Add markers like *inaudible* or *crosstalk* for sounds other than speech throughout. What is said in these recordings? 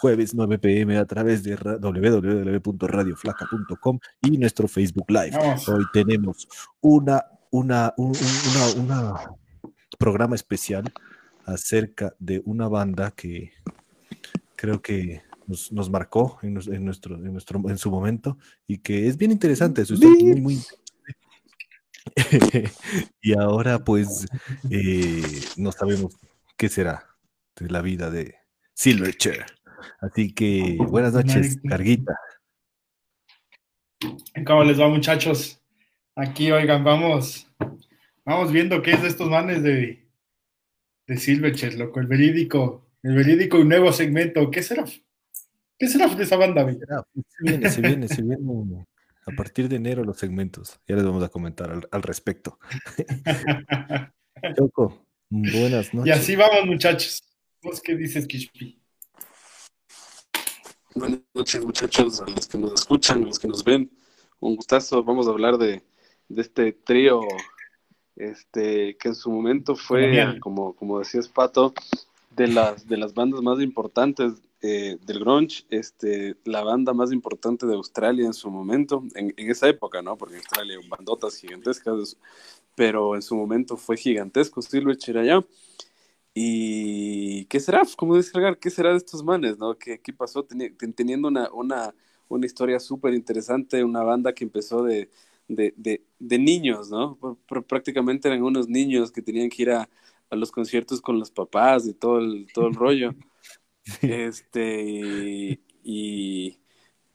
jueves 9 pm a través de www.radioflaca.com y nuestro Facebook Live. Hoy tenemos una, una, un una, programa especial acerca de una banda que creo que nos, marcó en, nuestro, en, nuestro, en su momento y que es bien interesante. Eso muy, muy *laughs* y ahora pues eh, no sabemos qué será de la vida de Silverchair. Así que buenas noches, Carguita. ¿Cómo les va muchachos? Aquí, oigan, vamos, vamos viendo qué es de estos manes de, de Silverchair, loco, el verídico, el verídico un nuevo segmento. ¿Qué será? ¿Qué será de esa banda? Se viene, se viene, se viene. A partir de enero los segmentos. Ya les vamos a comentar al, respecto. *laughs* Choco, buenas noches. Y así vamos, muchachos. ¿Vos qué dices, Kishpi? Buenas noches, muchachos, a los que nos escuchan, a los que nos ven. Un gustazo. Vamos a hablar de, este trío este, que en su momento fue, como, como decías, Pato, de las, de las bandas más importantes eh, del grunge, este, la banda más importante de Australia en su momento, en, esa época, ¿no? Porque en Australia bandotas gigantescas, pero en su momento fue gigantesco Silverchair allá. ¿Y qué será? ¿Cómo descargar? ¿Qué será de estos manes, no? ¿Qué, qué pasó? teniendo una, una, una historia súper interesante, una banda que empezó de, de, de, de niños, ¿no? prácticamente eran unos niños que tenían que ir a, a los conciertos con los papás y todo el, todo el rollo. *laughs* Este, y,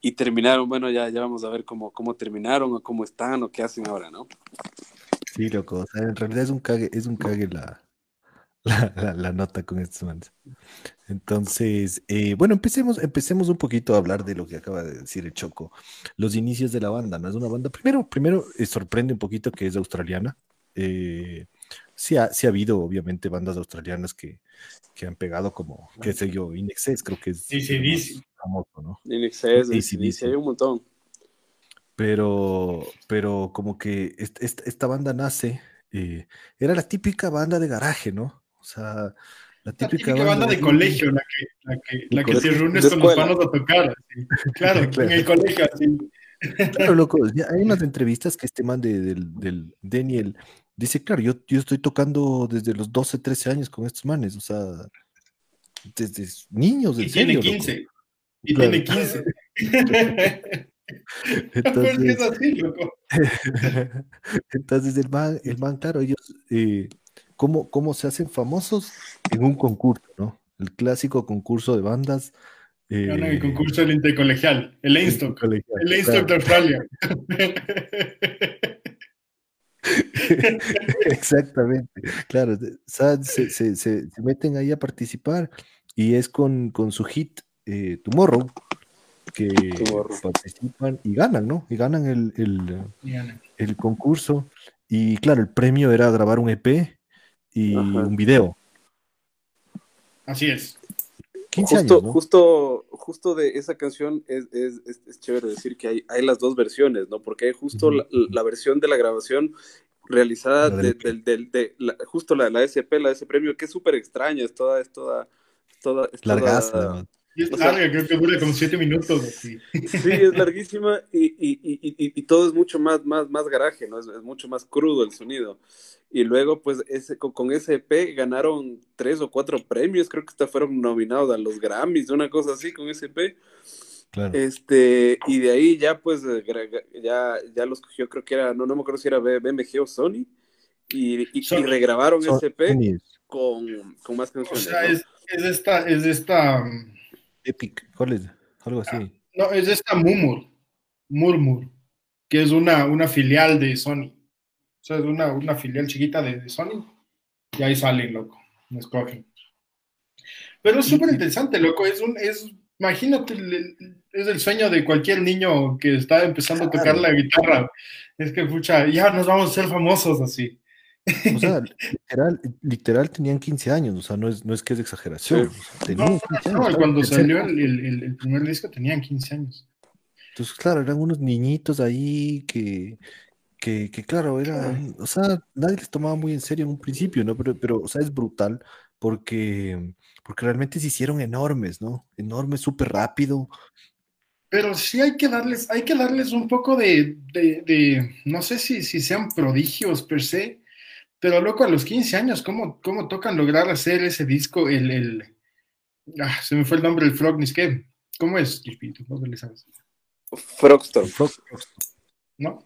y, terminaron, bueno, ya, ya vamos a ver cómo, cómo terminaron o cómo están o qué hacen ahora, ¿no? Sí, loco, o sea, en realidad es un cague, es un cague la, la, la, nota con estos manes. Entonces, eh, bueno, empecemos, empecemos un poquito a hablar de lo que acaba de decir el Choco. Los inicios de la banda, ¿no? Es una banda, primero, primero eh, sorprende un poquito que es australiana. Eh, sí ha, sí ha habido, obviamente, bandas australianas que, que han pegado como, qué sé yo, Inexcess, creo que es sí, sí, famoso, ¿no? Inexcess, sí, sí, hay un montón. Pero, pero como que esta, esta banda nace, eh, era la típica banda de garaje, ¿no? O sea, la típica, banda, de, colegio, la que, la que, la que se reúne con los panos a tocar. *laughs* Claro, en el colegio, así. Claro, loco, hay unas entrevistas que este man de, del, del Daniel Dice, claro, yo, yo estoy tocando desde los 12, 13 años con estos manes, o sea, desde niños. Y tiene 15. Y tiene 15. *laughs* Entonces, *laughs* entonces el man, el man, claro, ellos, eh, ¿cómo, ¿cómo se hacen famosos? En un concurso, ¿no? El clásico concurso de bandas. Eh, el concurso del intercolegial, el Einstock, el Einstock de Australia. *laughs* Exactamente, claro, se, se, se, meten ahí a participar y es con, con su hit eh, Tomorrow que participan y ganan, ¿no? Y ganan el, el, el, concurso y claro, el premio era grabar un EP y un video. Así es. Justo, justo, justo de esa canción es, es, es, chévere decir que hay, hay las dos versiones, ¿no? Porque hay justo la, versión de la grabación realizada de, de, la, justo la, la SP, la ese premio, que es súper extraña, es toda, es toda, es toda, es toda, y es larga, creo que dura como siete minutos. Sí, es larguísima y, y, y, y, todo es mucho más, más, más garaje, ¿no? Es, es, mucho más crudo el sonido. Y luego, pues, ese, con, con, ese EP ganaron tres o cuatro premios, creo que hasta fueron nominados a los Grammys, una cosa así con ese EP. Claro. Este, y de ahí ya, pues, eh, ya, ya los cogió, creo que era, no, no me acuerdo si era BMG o Sony, y, y, regrabaron ese EP con, con, más canciones. O sea, es, es, esta, es esta... Epic, ¿cuál es? Algo así. No, es esta Murmur, Murmur, que es una, una filial de Sony. O sea, es una, una filial chiquita de, Sony. Y ahí salen, loco. Me escogen. Pero es súper interesante, loco. Es un, es, imagínate, es el sueño de cualquier niño que está empezando a tocar la guitarra. Es que, pucha, ya nos vamos a ser famosos así. O sea, *laughs* literal, literal tenían 15 años, o sea, no es, no es que es exageración. no, cuando salió el, el, el, primer disco tenían 15 años. Entonces, claro, eran unos niñitos ahí que, que, claro, era, o sea, nadie les tomaba muy en serio en un principio, ¿no? Pero, pero, o sea, es brutal porque, porque realmente se hicieron enormes, ¿no? Enormes, súper rápido. Pero sí hay que darles, hay que darles un poco de, de, no sé si, si sean prodigios per se, pero loco, a los 15 años, ¿cómo, cómo tocan lograr hacer ese disco? El, el ah, se me fue el nombre del Frognis, ¿qué? ¿Cómo es, ¿No le sabes? Frogstorm. ¿No?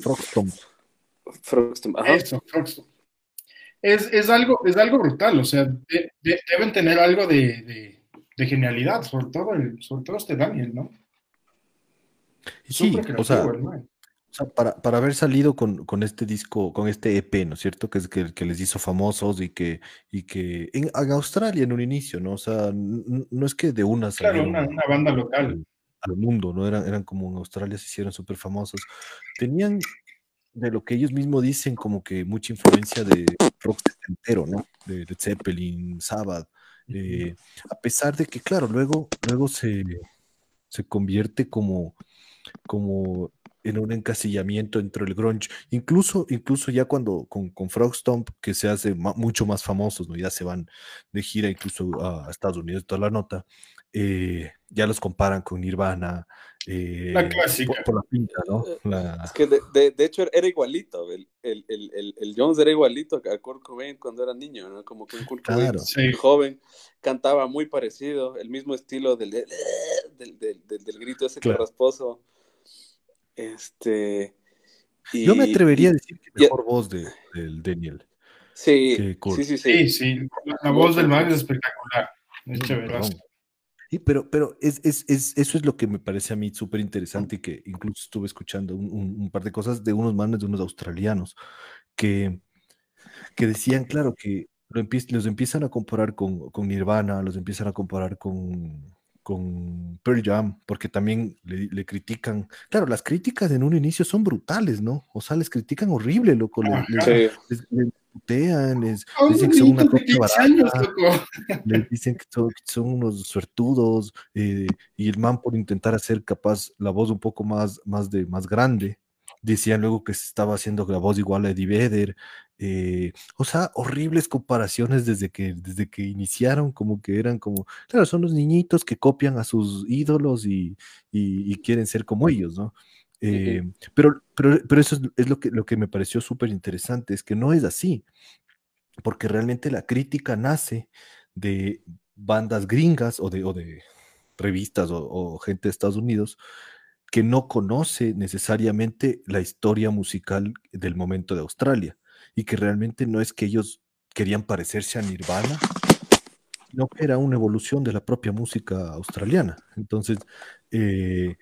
Frogstorm. Frogstorm, ajá. Eso, Frogstorm. Es, es, algo, es algo brutal, o sea, deben tener algo de, de, genialidad, sobre todo, el, sobre todo este Daniel, ¿no? Sí, o sea, para, para, haber salido con, con, este disco, con este EP, ¿no es cierto? Que es que, que les hizo famosos y que, y que en, Australia en un inicio, ¿no? O sea, no es que de una Claro, una, una, banda local. Al, mundo, ¿no? Eran, eran como en Australia se hicieron súper famosos. Tenían de lo que ellos mismos dicen como que mucha influencia de rock entero, ¿no? De, de Zeppelin, Sabbath. Eh, a pesar de que, claro, luego, luego se, se convierte como, como en un encasillamiento entre el grunge, incluso, incluso ya cuando con, con Stomp que se hace mucho más famosos, ¿no? ya se van de gira incluso a, Estados Unidos, toda la nota, eh, ya los comparan con Nirvana. Eh, la clásica. Por, la pinta, ¿no? Eh, es que de, de, hecho era igualito, el, el, el, el, Jones era igualito a Kurt Cobain cuando era niño, ¿no? Como que un Kurt Cobain joven cantaba muy parecido, el mismo estilo del, del, del, del grito ese claro. rasposo. Este. Yo me atrevería a decir que mejor voz de, del Daniel. Sí, sí, sí, sí, sí, La voz del man es espectacular. Es Sí, pero, pero es, es, es, eso es lo que me parece a mí súper interesante y que incluso estuve escuchando un, un, par de cosas de unos manes, de unos australianos, que, que decían, claro, que lo los empiezan a comparar con, con Nirvana, los empiezan a comparar con, con Pearl Jam, porque también le, critican. Claro, las críticas en un inicio son brutales, ¿no? O sea, les critican horrible, loco. Les, putean, les, dicen que son una cosa barata, les dicen que son, unos suertudos, eh, y el man por intentar hacer capaz la voz un poco más, más, de, más grande, decían luego que se estaba haciendo la voz igual a Eddie Vedder, eh, o sea, horribles comparaciones desde que, desde que iniciaron, como que eran como, claro, son los niñitos que copian a sus ídolos y, quieren ser como ellos, ¿no? Eh, pero, pero, pero, eso es, lo, que, lo que me pareció súper interesante, es que no es así, porque realmente la crítica nace de bandas gringas o de, o de revistas o, o gente de Estados Unidos que no conoce necesariamente la historia musical del momento de Australia y que realmente no es que ellos querían parecerse a Nirvana, sino que era una evolución de la propia música australiana. Entonces, eh,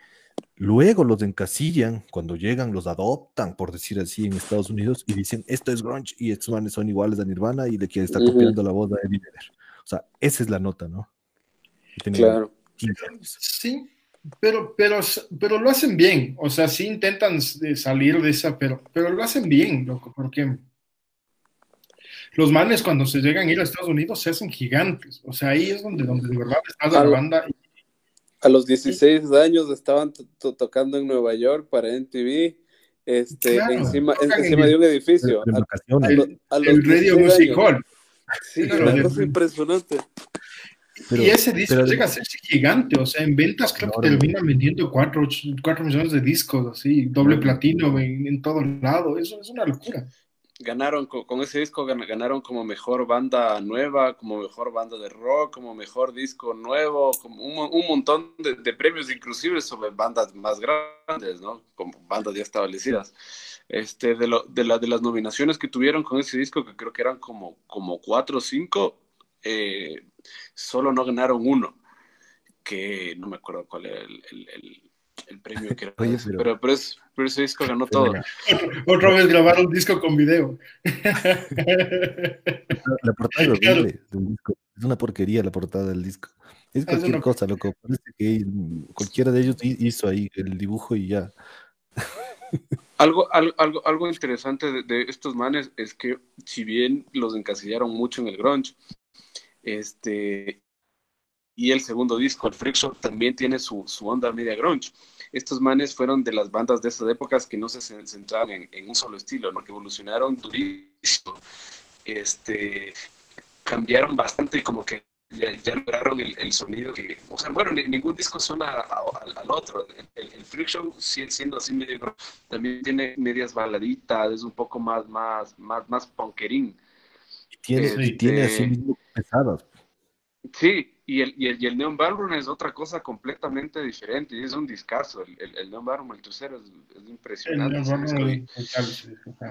luego los encasillan, cuando llegan, los adoptan, por decir así, en Estados Unidos y dicen, esto es grunge y estos manes son iguales a Nirvana y le quieren estar copiando la voz de Eddie Vedder. O sea, esa es la nota, ¿no? Claro. Sí, pero, pero, pero lo hacen bien. O sea, sí intentan salir de esa, pero, pero lo hacen bien, loco, porque los manes cuando se llegan a ir a Estados Unidos se hacen gigantes. O sea, ahí es donde, donde de verdad está la banda. A los 16 años estaban tocando en Nueva York para MTV, este, encima, encima de un edificio. A, el Radio Music Hall. Sí, es impresionante. Y ese disco llega a ser gigante, o sea, en ventas creo que termina vendiendo 4, millones de discos, así, doble platino en, en todo lado, eso es una locura ganaron con, ese disco ganaron como mejor banda nueva, como mejor banda de rock, como mejor disco nuevo, como un, montón de, premios inclusive sobre bandas más grandes, ¿no? Como bandas ya establecidas. Este, de, lo, de, la, de las nominaciones que tuvieron con ese disco, que creo que eran como, como cuatro o cinco, eh, solo no ganaron uno, que no me acuerdo cuál era el, el premio que era. pero, pero, ese disco ganó todo. *laughs* Otra vez grabar un disco con video. La, portada del disco. Es una porquería la portada del disco. Es cualquier cosa, loco. Parece que cualquiera de ellos hizo ahí el dibujo y ya. Algo, algo, algo interesante de, estos manes es que si bien los encasillaron mucho en el grunge, este, y el segundo disco, el Freak también tiene su, su, onda media grunge. Estos manes fueron de las bandas de esas épocas que no se centraban en, un solo estilo, ¿no? que evolucionaron durísimo. Este, cambiaron bastante como que ya, lograron el, sonido que, o sea, bueno, ningún disco suena al, otro. El, el, Freak Show siendo así medio, también tiene medias baladitas, es un poco más, más, más, más punkerín. Tiene, tiene así este, mismo pesadas. Sí, y el, y el, y el Neon Ballroom es otra cosa completamente diferente, y es un discazo. El, el, el Neon Ballroom, el tercero, es, impresionante.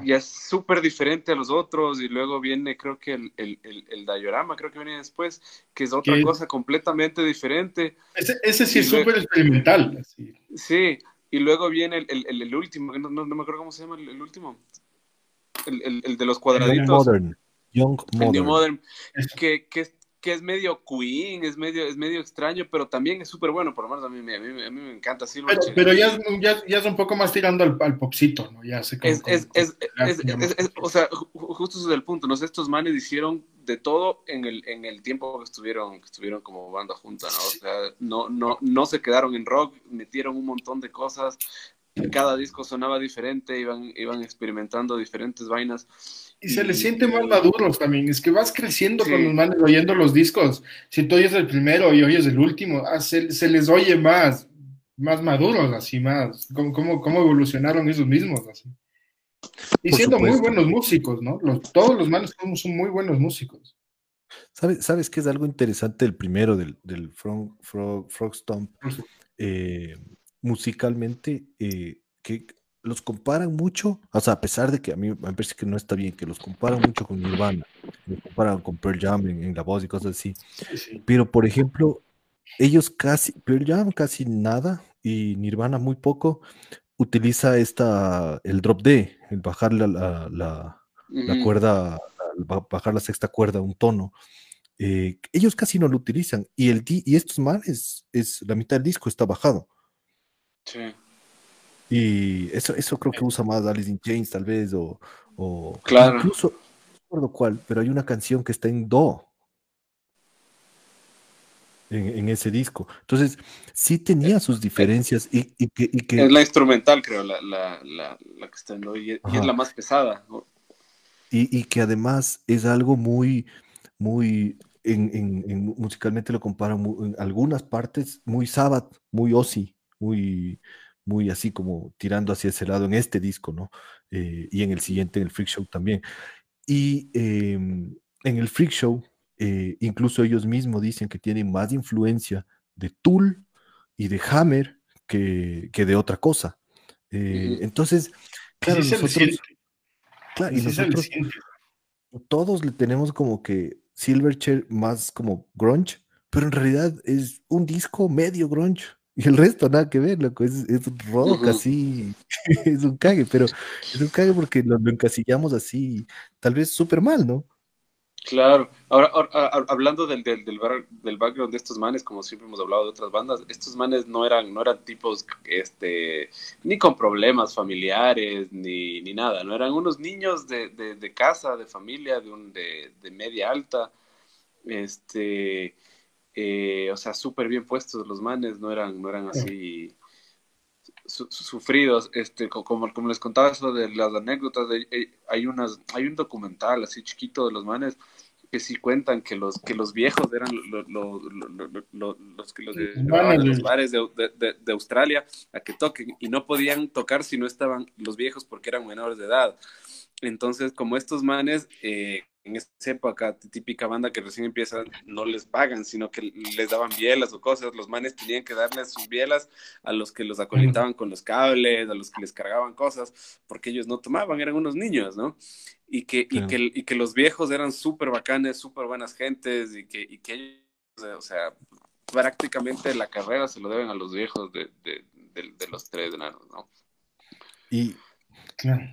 y, es súper diferente a los otros, y luego viene, creo que el, el, el, Diorama, creo que viene después, que es otra cosa completamente diferente. Ese, ese sí es súper experimental. Sí, y luego viene el, el, el, último, no, no, me acuerdo cómo se llama el, último. El, el, de los cuadraditos. Young Modern. Young Modern. Modern que, que, que es medio Queen, es medio, es medio extraño, pero también es súper bueno, por lo menos a mí, a mí, a mí me encanta. pero, pero ya, ya, ya, es un poco más tirando al, al popcito, ¿no? Ya sé es, es, es, O sea, justo desde el punto, ¿no? Estos manes hicieron de todo en el, en el tiempo que estuvieron, que estuvieron como banda junta, ¿no? O sea, no, no, no se quedaron en rock, metieron un montón de cosas, cada disco sonaba diferente, iban, iban experimentando diferentes vainas y se les siente más maduros también. Es que vas creciendo con los manes oyendo los discos. Si tú oyes el primero y oyes el último, ah, se, les oye más, más maduros, así más. ¿Cómo, cómo evolucionaron esos mismos? Así. Y siendo muy buenos músicos, ¿no? todos los manes son, muy buenos músicos. ¿Sabes, ¿Sabes qué es algo interesante el primero del, del Frog, Frog, Stomp? Eh, musicalmente, eh, que los comparan mucho, o sea, a pesar de que a mí me parece que no está bien, que los comparan mucho con Nirvana, los comparan con Pearl Jam en, la voz y cosas así. Pero, por ejemplo, ellos casi, Pearl Jam casi nada y Nirvana muy poco, utiliza esta, el drop D, el bajar la, la, la, cuerda, bajar la sexta cuerda un tono. Eh, ellos casi no lo utilizan y, el, y estos manes, es, la mitad del disco está bajado. Sí. Y eso, eso creo que usa más Alice in Chains, tal vez, o, o claro. incluso, no recuerdo cuál, pero hay una canción que está en Do. En, ese disco. Entonces, sí tenía sus diferencias y, y, que, y que, Es la instrumental, creo, la, la, la, la que está en Do, y, es la más pesada. Y, que además es algo muy, muy, en, en, musicalmente lo comparan en algunas partes, muy Sabbath, muy Ozzy, muy muy así como tirando hacia ese lado en este disco, ¿no? Eh, y en el siguiente, en el Freak Show también. Y em, en el Freak Show, eh, incluso ellos mismos dicen que tienen más influencia de Tool y de Hammer que, de otra cosa. Eh, entonces, claro, nosotros, claro, y nosotros todos le tenemos como que Silverchair más como grunge, pero en realidad es un disco medio grunge. Y el resto nada que ver, loco, es, es rock así, *laughs* es un cague, pero es un cague porque lo, encasillamos así, tal vez súper mal, ¿no? Claro, ahora, hablando del, del, del, background de estos manes, como siempre hemos hablado de otras bandas, estos manes no eran, no eran tipos este, ni con problemas familiares ni, ni nada, no eran unos niños de, de, de casa, de familia, de, un, de, de media alta, este, eh, o sea, súper bien puestos los manes, no eran, no eran así sufridos, este, como, como les contaba eso de las anécdotas, de, eh, hay unas, hay un documental así chiquito de los manes que sí cuentan que los, que los viejos eran los que los llevaban a los bares de, de, de, Australia a que toquen y no podían tocar si no estaban los viejos porque eran menores de edad. Entonces, como estos manes, eh, en esa época, típica banda que recién empieza, no les pagan, sino que les daban bielas o cosas. Los manes tenían que darles sus bielas a los que los acolitaban con los cables, a los que les cargaban cosas, porque ellos no tomaban, eran unos niños, ¿no? Y que, y que, y que los viejos eran súper bacanes, súper buenas gentes, y que, y que ellos, o sea, prácticamente la carrera se lo deben a los viejos de, de, de, los tres enanos, ¿no? Y,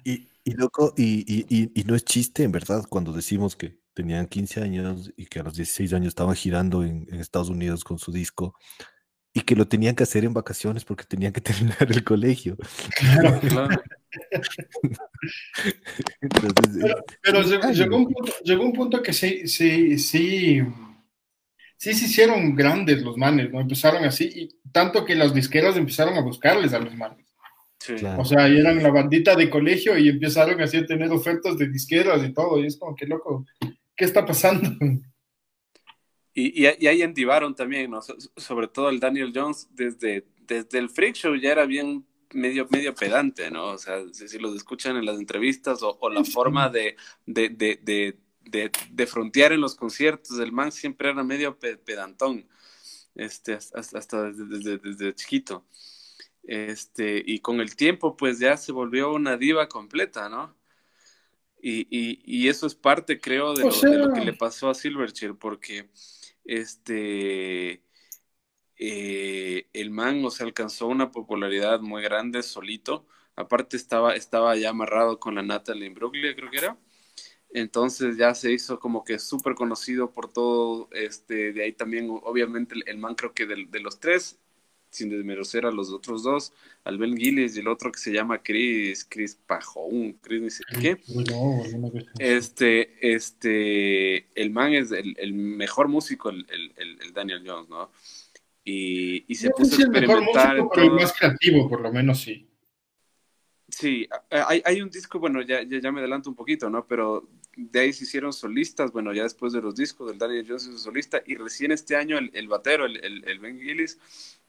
y, y loco, y, y, y, no es chiste, en verdad, cuando decimos que tenían 15 años y que a los 16 años estaban girando en, Estados Unidos con su disco y que lo tenían que hacer en vacaciones porque tenían que *laughs* terminar el colegio. Claro, *laughs* claro. pero, llegó, un punto, llegó, un punto, que sí, sí, sí, sí se hicieron grandes los manes, ¿no? Empezaron así, y tanto que las disqueras empezaron a buscarles a los manes. O sea, eran la bandita de colegio y empezaron así a tener ofertas de disqueras y todo, y es como que loco, ¿qué está pasando? Y, y, ahí endivaron también, ¿no? sobre todo el Daniel Jones, desde, desde el Freak Show ya era bien medio, medio pedante, ¿no? O sea, si, los escuchan en las entrevistas o, la forma de, de, de, de, frontear en los conciertos, el man siempre era medio pedantón, este, hasta, desde, desde, chiquito. Este, y con el tiempo, pues ya se volvió una diva completa, ¿no? Y, y, y eso es parte, creo, de, lo, que le pasó a Silverchair, porque este eh, el man, o sea, alcanzó una popularidad muy grande solito. Aparte estaba, estaba ya amarrado con la Natalie Brooklyn, creo que era. Entonces ya se hizo como que súper conocido por todo, este, de ahí también, obviamente, el, man creo que de, de, los tres, sin desmerecer a los otros dos, al Ben Gillis y el otro que se llama Chris, Chris Pajón, Chris ni sé qué. Este, este, el man es el, el mejor músico, el, el, Daniel Jones, ¿no? Y, y se puso a experimentar. El mejor músico, pero el más creativo, por lo menos sí. Sí, hay, hay un disco, bueno, ya, ya, me adelanto un poquito, ¿no? Pero de ahí se hicieron solistas, bueno, ya después de los discos del Daniel Jones es solista, y recién este año el, el batero, el, el, Ben Gillis,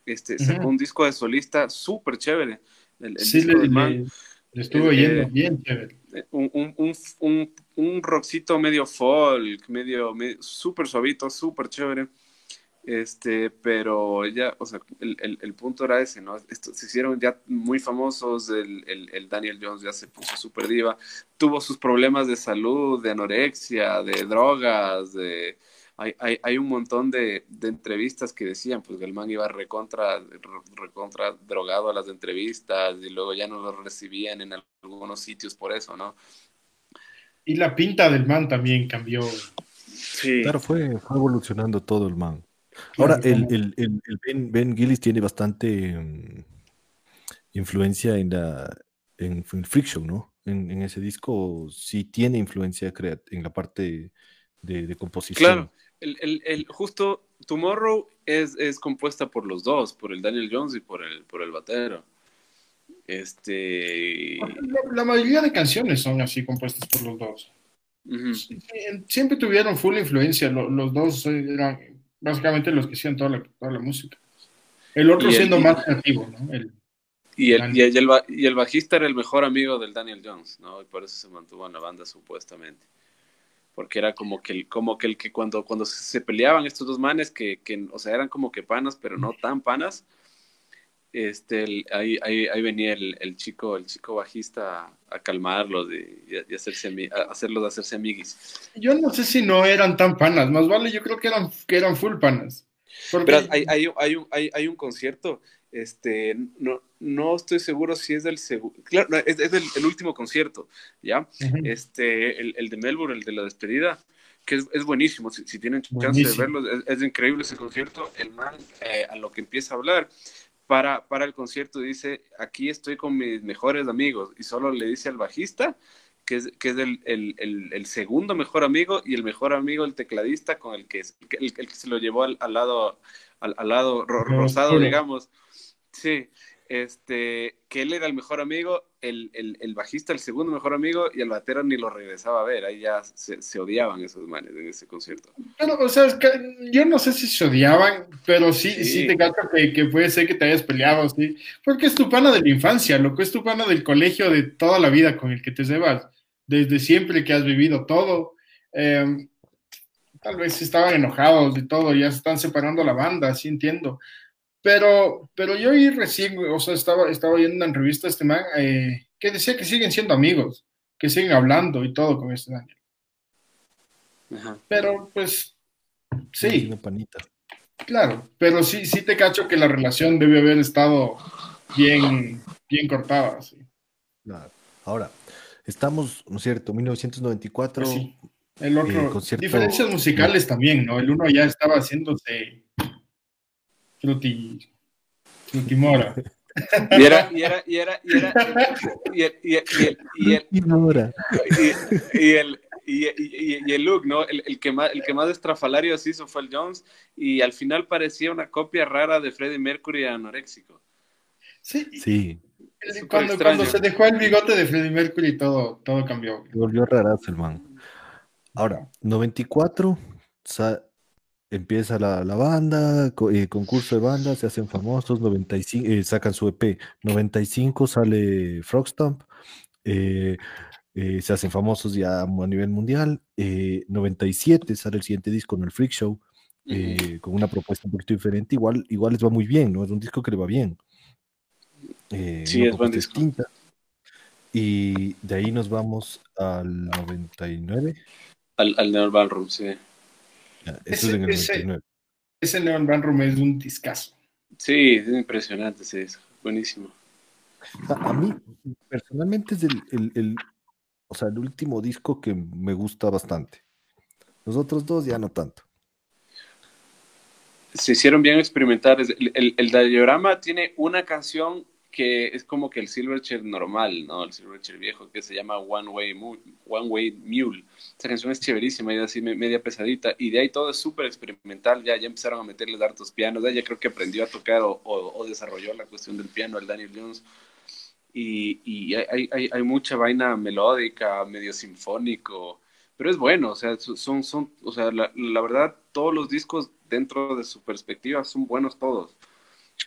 este, sacó un disco de solista súper chévere. El, sí, disco le, man, le, estuvo eh, yendo bien chévere. Un, un, un, un, un rockcito medio folk, medio, medio súper suavito, súper chévere. Este, pero ya, o sea, el, el, el punto era ese, ¿no? Esto, se hicieron ya muy famosos, el, el Daniel Jones ya se puso súper diva, tuvo sus problemas de salud, de anorexia, de drogas, de... Hay, hay, hay un montón de, de, entrevistas que decían, pues que el man iba recontra, recontra drogado a las entrevistas y luego ya no lo recibían en algunos sitios por eso, ¿no? Y la pinta del man también cambió. Sí. Claro, fue, fue evolucionando todo el man. Ahora, el, el, el, ben, Gillis tiene bastante mm, influencia en la en, Show, ¿no? En, en, ese disco sí tiene influencia en la parte de, de composición. Claro, el, justo Tomorrow es, es, compuesta por los dos, por el Daniel Jones y por el, por el batero. Este... La, mayoría de canciones son así compuestas por los dos. Siempre tuvieron full influencia, los dos eran básicamente los que hacían toda la, toda la música. El otro siendo más creativo, ¿no? El, y, el, y, el, y, el, bajista era el mejor amigo del Daniel Jones, ¿no? Y por eso se mantuvo en la banda supuestamente. Porque era como que el, como que, el que cuando, cuando se peleaban estos dos manes, que, que, o sea, eran como que panas, pero no tan panas, este, ahí, ahí, ahí, venía el, el, chico, el chico bajista a, calmarlos y, y, hacerse, a hacerlos hacerse amiguis. Yo no sé si no eran tan panas, más vale, yo creo que eran, que eran full panas. Pero hay, hay, hay, un, hay, hay un concierto, este, no, no estoy seguro si es del segundo, claro, es, es del, el último concierto, ¿ya? este, el, el, de Melbourne, el de la despedida, que es, es buenísimo, si, si tienen chance de verlo, es, es, increíble ese concierto, el man eh, a lo que empieza a hablar para, para el concierto dice, aquí estoy con mis mejores amigos, y solo le dice al bajista, que es, que es el, el, el, segundo mejor amigo y el mejor amigo, el tecladista, con el que, el, que se lo llevó al, al lado, al, al lado rosado, digamos. Sí, este, que él era el mejor amigo, el, el, el, bajista el segundo mejor amigo y el batero ni lo regresaba a ver, ahí ya se, se odiaban esos manes en ese concierto. Pero, o sea, es que yo no sé si se odiaban, pero sí, sí, te cacho que, que, puede ser que te hayas peleado, sí, porque es tu pana de la infancia, lo que es tu pana del colegio de toda la vida con el que te llevas, desde siempre que has vivido todo. Eh, tal vez estaban enojados y todo, ya se están separando la banda, sí entiendo. Pero, pero yo ahí recién, o sea, estaba, estaba viendo una entrevista este man eh, que decía que siguen siendo amigos, que siguen hablando y todo con este Daniel. Pero, pues, sí. panita. Claro, pero sí, sí te cacho que la relación debe haber estado bien, bien cortada. Sí. Claro. Ahora, estamos, ¿no es cierto? 1994. Pues sí. El otro, eh, diferencias musicales también, ¿no? El uno ya estaba haciéndose Fruti, Frutimora. *laughs* Y era, y era, y era, y era, y el, y el, y el, y el, y, el look, ¿no? El, el, que más, el que más estrafalarios hizo fue el Jones y al final parecía una copia rara de Freddie Mercury anoréxico. Sí. Sí. Cuando, cuando, se dejó el bigote de Freddie Mercury todo, todo cambió. Volvió rarazo el man. Ahora, 94, empieza la, banda, eh, concurso de bandas, se hacen famosos, 95, eh, sacan su EP, 95 sale Frogstomp, eh, se hacen famosos ya a nivel mundial, 97 sale el siguiente disco en el Freak Show, con una propuesta un poquito diferente, igual, igual les va muy bien, ¿no? Es un disco que le va bien. sí, es buen distinta. Y de ahí nos vamos al 99. Al, al Neon Ballroom, eso ese, es en el 99. Ese, es un discazo. Sí, es impresionante sí, es buenísimo. A, mí, personalmente, es el, el, el, o sea, el último disco que me gusta bastante. Los otros dos ya no tanto. Se hicieron bien experimentales. El, el, el diagrama tiene una canción que es como que el Silverchair normal, ¿no? El Silverchair viejo que se llama One Way, One Way Mule. Esa canción es chéverísima y así media pesadita. Y de ahí todo es súper experimental. Ya, ya empezaron a meterle hartos pianos. Ya creo que aprendió a tocar o, o, desarrolló la cuestión del piano el Daniel Jones. Y, y hay, hay, hay, mucha vaina melódica, medio sinfónico. Pero es bueno, o sea, son, son, o sea, la, la verdad, todos los discos dentro de su perspectiva son buenos todos.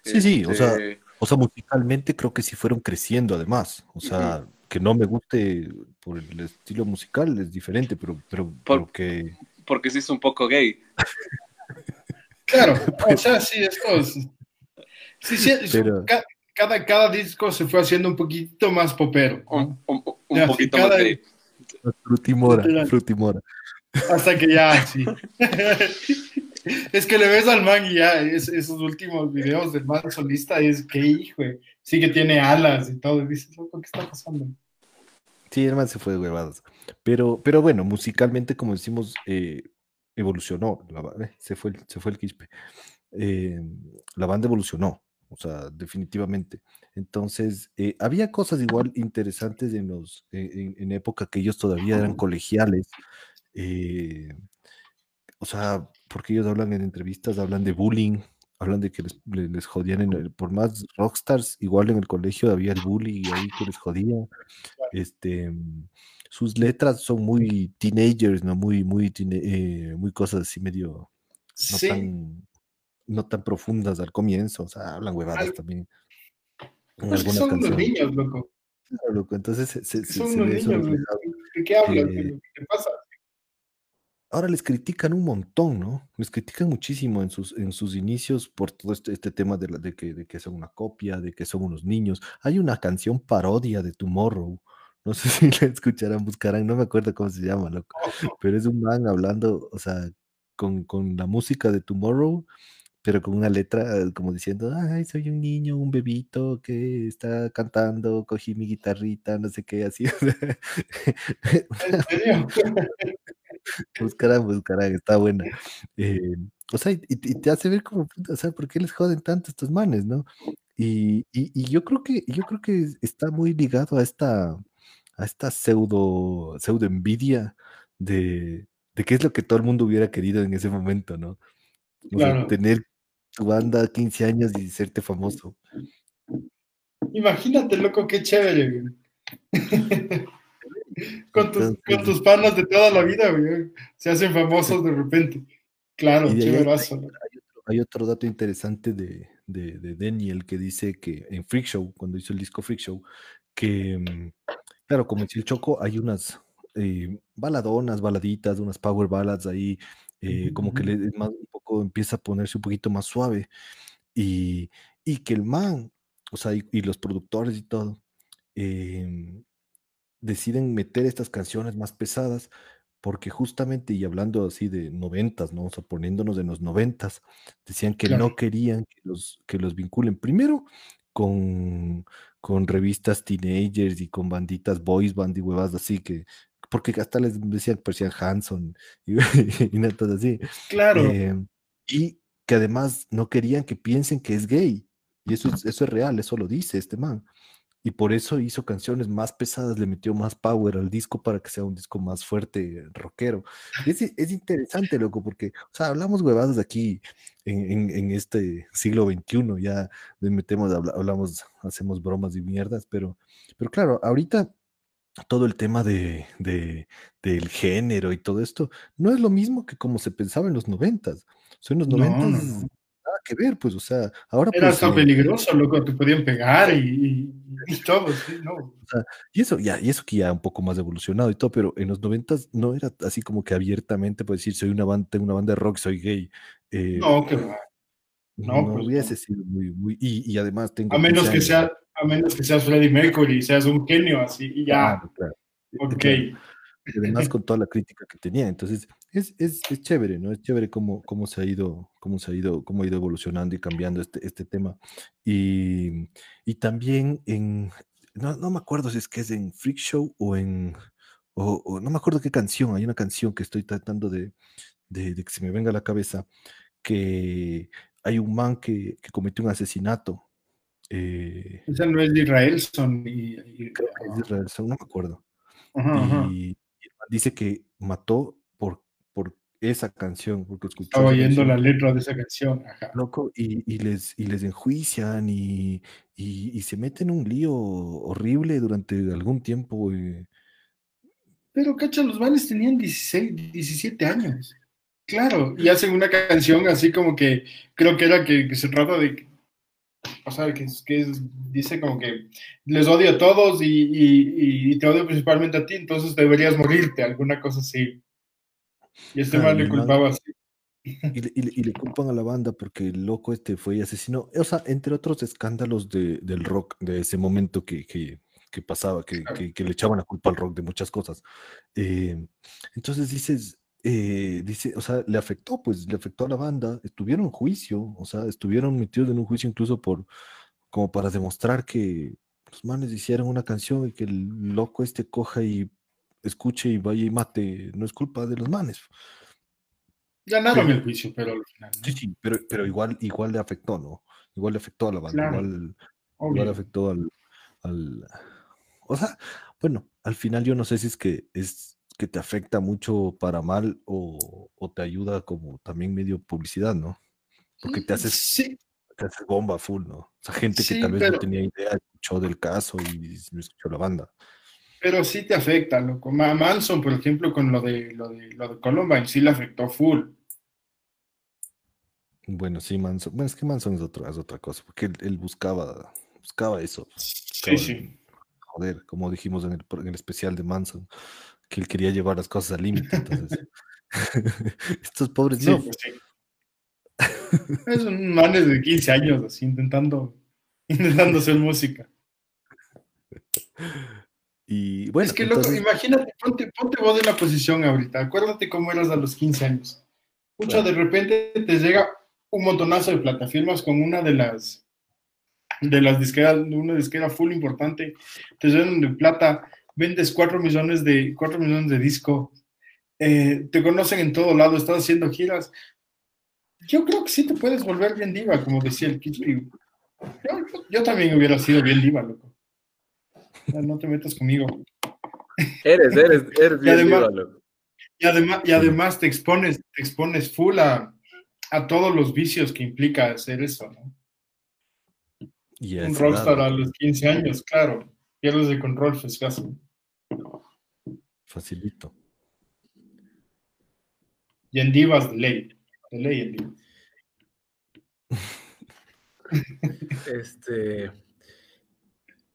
Sí, sí, o sea, este, o sea, musicalmente creo que sí fueron creciendo además. O sea, que no me guste por el estilo musical es diferente, pero, pero porque... Porque sí es un poco gay. *laughs* claro, *laughs* o sea, sí, esto Sí, sí, cada, cada disco se fue haciendo un poquito más popero. Un, poquito más gay. Frutimora, frutimora. Hasta que ya, sí. *laughs* Es que le ves al man y ya, esos últimos videos del man solista es que hijo, sí que tiene alas y todo. Y dices, loco, ¿qué está pasando? Sí, el man se fue de huevadas. Pero, pero bueno, musicalmente, como decimos, eh, evolucionó. Eh, se, fue, se fue el quispe. Eh, la banda evolucionó, o sea, definitivamente. Entonces, había cosas igual interesantes en, los, en, en, época que ellos todavía eran colegiales. O sea, porque ellos hablan en entrevistas, hablan de bullying, hablan de que les, jodían, en por más rockstars, igual en el colegio había el bullying ahí que les jodía. Este, sus letras son muy teenagers, ¿no? Muy, muy, eh, muy cosas así medio, no, tan, no tan profundas al comienzo, o sea, hablan huevadas también. En son unos niños, loco. Entonces se, son unos niños, ¿de qué hablan? Eh, ¿Qué pasa? Ahora les critican un montón, ¿no? Les critican muchísimo en sus, en sus inicios por todo este, este tema de, de, que, de que son una copia, de que son unos niños. Hay una canción parodia de Tomorrow. No *laughs* sé si la escucharán, buscarán, no me acuerdo cómo se llama, loco. Pero es un man hablando, o sea, con, con la música de Tomorrow, pero con una letra eh, como diciendo, ay, soy un niño, un bebito que está cantando, cogí mi guitarrita, no sé qué, así. *laughs* ¿En serio? Buscarán, buscarán, está buena. Eh, o sea, y, te hace ver como, o sea, ¿por qué les joden tanto estos manes, no? Y, yo creo que, yo creo que está muy ligado a esta, a esta pseudo, pseudo envidia de, de qué es lo que todo el mundo hubiera querido en ese momento, ¿no? O sea, tener tu banda 15 años y serte famoso. Imagínate, loco, qué chévere. *laughs* con, tus, con tus panas de toda la vida, güey. Se hacen famosos de repente. Claro. Hay, otro dato interesante de, de, Daniel que dice que en Freak Show, cuando hizo el disco Freak Show, que, mm, claro, como decía el Choco, hay unas eh, baladonas, baladitas, unas power ballads ahí, eh, como que le, más, un poco empieza a ponerse un poquito más suave. Y, y que el man, o sea, y, y los productores y todo, eh, deciden meter estas canciones más pesadas porque justamente, y hablando así de noventas, ¿no? O sea, poniéndonos en los noventas, decían que no querían que los, que los vinculen primero con, con revistas teenagers y con banditas boys band y huevas así que, porque hasta les decían parecían Hanson y, *laughs* y nada así. Claro. Em, y que además no querían que piensen que es gay. Y eso, eso es real, eso lo dice este man y por eso hizo canciones más pesadas, le metió más power al disco para que sea un disco más fuerte, rockero. Es, es interesante, loco, porque, o sea, hablamos huevadas aquí en, en, este siglo XXI, ya le metemos, hablamos, hacemos bromas y mierdas, pero, pero claro, ahorita todo el tema de, de, del género y todo esto no es lo mismo que como se pensaba en los noventas. O Son los 90 nada que ver, pues, o sea, ahora Era pues, hasta eh, peligroso, loco, te podían pegar y, y, y *laughs* todo, sí, no. o sea, y eso ya, y eso que ya un poco más evolucionado y todo, pero en los 90 no era así como que abiertamente pues decir soy una banda, tengo una banda de rock, soy gay. eh, No, que va. no, no, pues, hubiese no. sido muy, muy, y, y además tengo A menos 15 que sea, a menos que seas Freddie Mercury, seas un genio así, y ya, Claro, claro. ok. *laughs* Claro. Además con toda la crítica que tenía. Entonces, es, es, es chévere, ¿no? Es chévere cómo, cómo se ha ido, cómo se ha ido, cómo ha ido evolucionando y cambiando este, este tema. Y, y también en, no, no me acuerdo si es que es en Freak Show o en, o, o no me acuerdo qué canción, hay una canción que estoy tratando de, de, de que se me venga a la cabeza, que hay un man que, que cometió un asesinato. Eh, Esa no es de Israel, son. Y, y- que es de Israel, no me acuerdo. ajá, ajá. y, man dice que mató por, por esa canción, porque escuchó Estaba oyendo la letra de esa canción, ajá. loco, y, y les, y les enjuician y, y, y se meten en un lío horrible durante algún tiempo. eh. Pero, cacha, los manes tenían 16, 17 años. Claro, y hacen una canción así como que, creo que era que, que se trata de, o sea, que, es- que es- dice como que les odio a todos y, y- y te odio principalmente a ti, entonces deberías morirte, alguna cosa así. Y este man y le culpaba así. Y le, y le- y le culpan a la banda porque el loco este fue y asesinó, o sea, entre otros escándalos de, del rock de ese momento que, que, que pasaba, que, Claro. que, que le echaban la culpa al rock de muchas cosas. Eh, entonces dices, eh, dice, o sea, le afectó, pues le afectó a la banda, estuvieron en juicio, o sea, estuvieron metidos en un juicio incluso por, como para demostrar que los manes hicieron una canción y que el loco este coja y escuche y vaya y mate, no es culpa de los manes. Ganaron Pero- el juicio, pero al final, ¿no? Sí, sí, pero, pero igual, igual le afectó, ¿no? Igual le afectó a la banda, Claro, igual, igual obvio. afectó al, al... O sea, bueno, al final yo no sé si es que es que te afecta mucho para mal o, o te ayuda como también medio publicidad, ¿no? Porque te haces, Sí, te haces bomba full, ¿no? O sea, gente que tal vez pero- no tenía idea, escuchó del caso y no escuchó la banda. pero sí te afecta, loco. Ma- Manson, por ejemplo, con lo de, lo de, lo de Columbine, sí le afectó full. Bueno, sí, Manson, bueno, es que Manson es, otro, es otra cosa, porque él, él buscaba, buscaba eso. Sí, sí. joder, como dijimos en el, en el especial de Manson, que él quería llevar las cosas al límite. Entonces, *laughs* *laughs* estos pobres Sí, pues sí. Es un manes de 15 años así intentando, *laughs* intentando hacer música. Y bueno, es que, loco, imagínate, ponte, ponte vos en la posición ahorita. Acuérdate cómo eras a los 15 años. Claro. de repente te llega un montonazo de plataformas con una de las de las disqueras, una disquera full importante, te llenan de plata, vendes 4 millones de 4 millones de disco, eh, te conocen en todo lado, estás haciendo giras. Yo creo que sí te puedes volver bien diva, como decía el Kid Yo, yo también hubiera sido bien diva, loco. No, no te metas conmigo. Eres, eres, eres bien además- diva, loco. Y además, y además te expones, te expones full a, a todos los vicios que implica hacer eso, ¿no? Un rockstar a los 15 años, claro. Pierdes el control, pues casi. Facilito. Y en divas de ley. De ley en divas. *laughs* Este.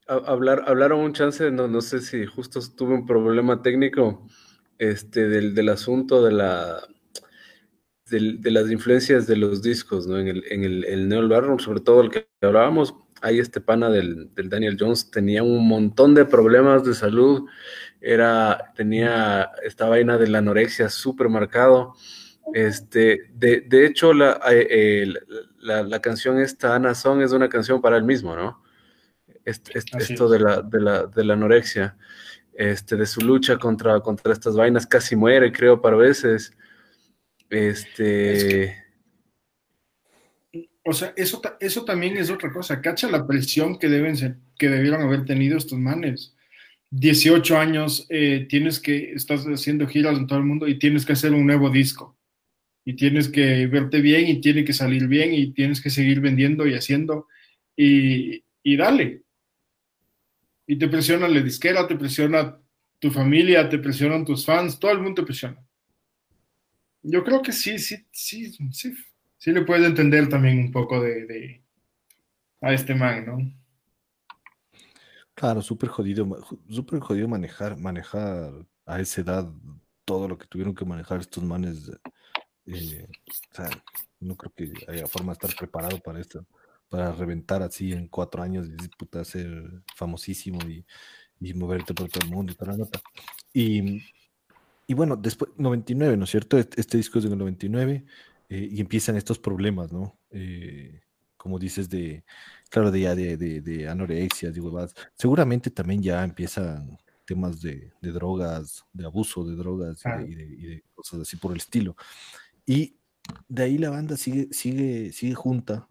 a- Hablar, hablaron un chance, no, no sé si justo tuve un problema técnico este, del, del asunto de la del- de las influencias de los discos, ¿no? En el, en el, el Neo Barroom, sobre todo el que hablábamos, ahí este pana del, del Daniel Jones tenía un montón de problemas de salud, era, tenía esta vaina de la anorexia súper marcado. Este, de, de hecho, la, eh, eh, la, la canción esta, Ana Song, es una canción para él mismo, ¿no? Este- este- esto es. de la, de, la, de la anorexia, este, de su lucha contra, contra estas vainas, casi muere, creo, para veces. Este, O sea, eso, eso también es otra cosa. Cacha la presión que deben ser, que debieron haber tenido estos manes. 18 años, eh, tienes que, estás haciendo giras en todo el mundo y tienes que hacer un nuevo disco. Y tienes que verte bien y tiene que salir bien y tienes que seguir vendiendo y haciendo. Y, y dale. Y te presiona la disquera, te presiona tu familia, te presionan tus fans, todo el mundo te presiona. Yo creo que sí, sí, sí, sí, sí le puedes entender también un poco de, a este man, ¿no? Claro, súper jodido, súper jodido manejar, manejar a esa edad todo lo que tuvieron que manejar estos manes. Eh, o sea, no creo que haya forma de estar preparado para esto, para reventar así en cuatro años y puta, ser famosísimo y, y moverte por todo el mundo y toda la nota. Y, y bueno, después, 99, ¿no es cierto? Este, este disco es del 99 eh, y empiezan estos problemas, ¿no? Eh, como dices, de, claro, de ya de, de, de anorexia, de huevadas. Seguramente también ya empiezan temas de, de drogas, de abuso de drogas y, de, cosas así por el estilo. Y de ahí la banda sigue, sigue, sigue junta.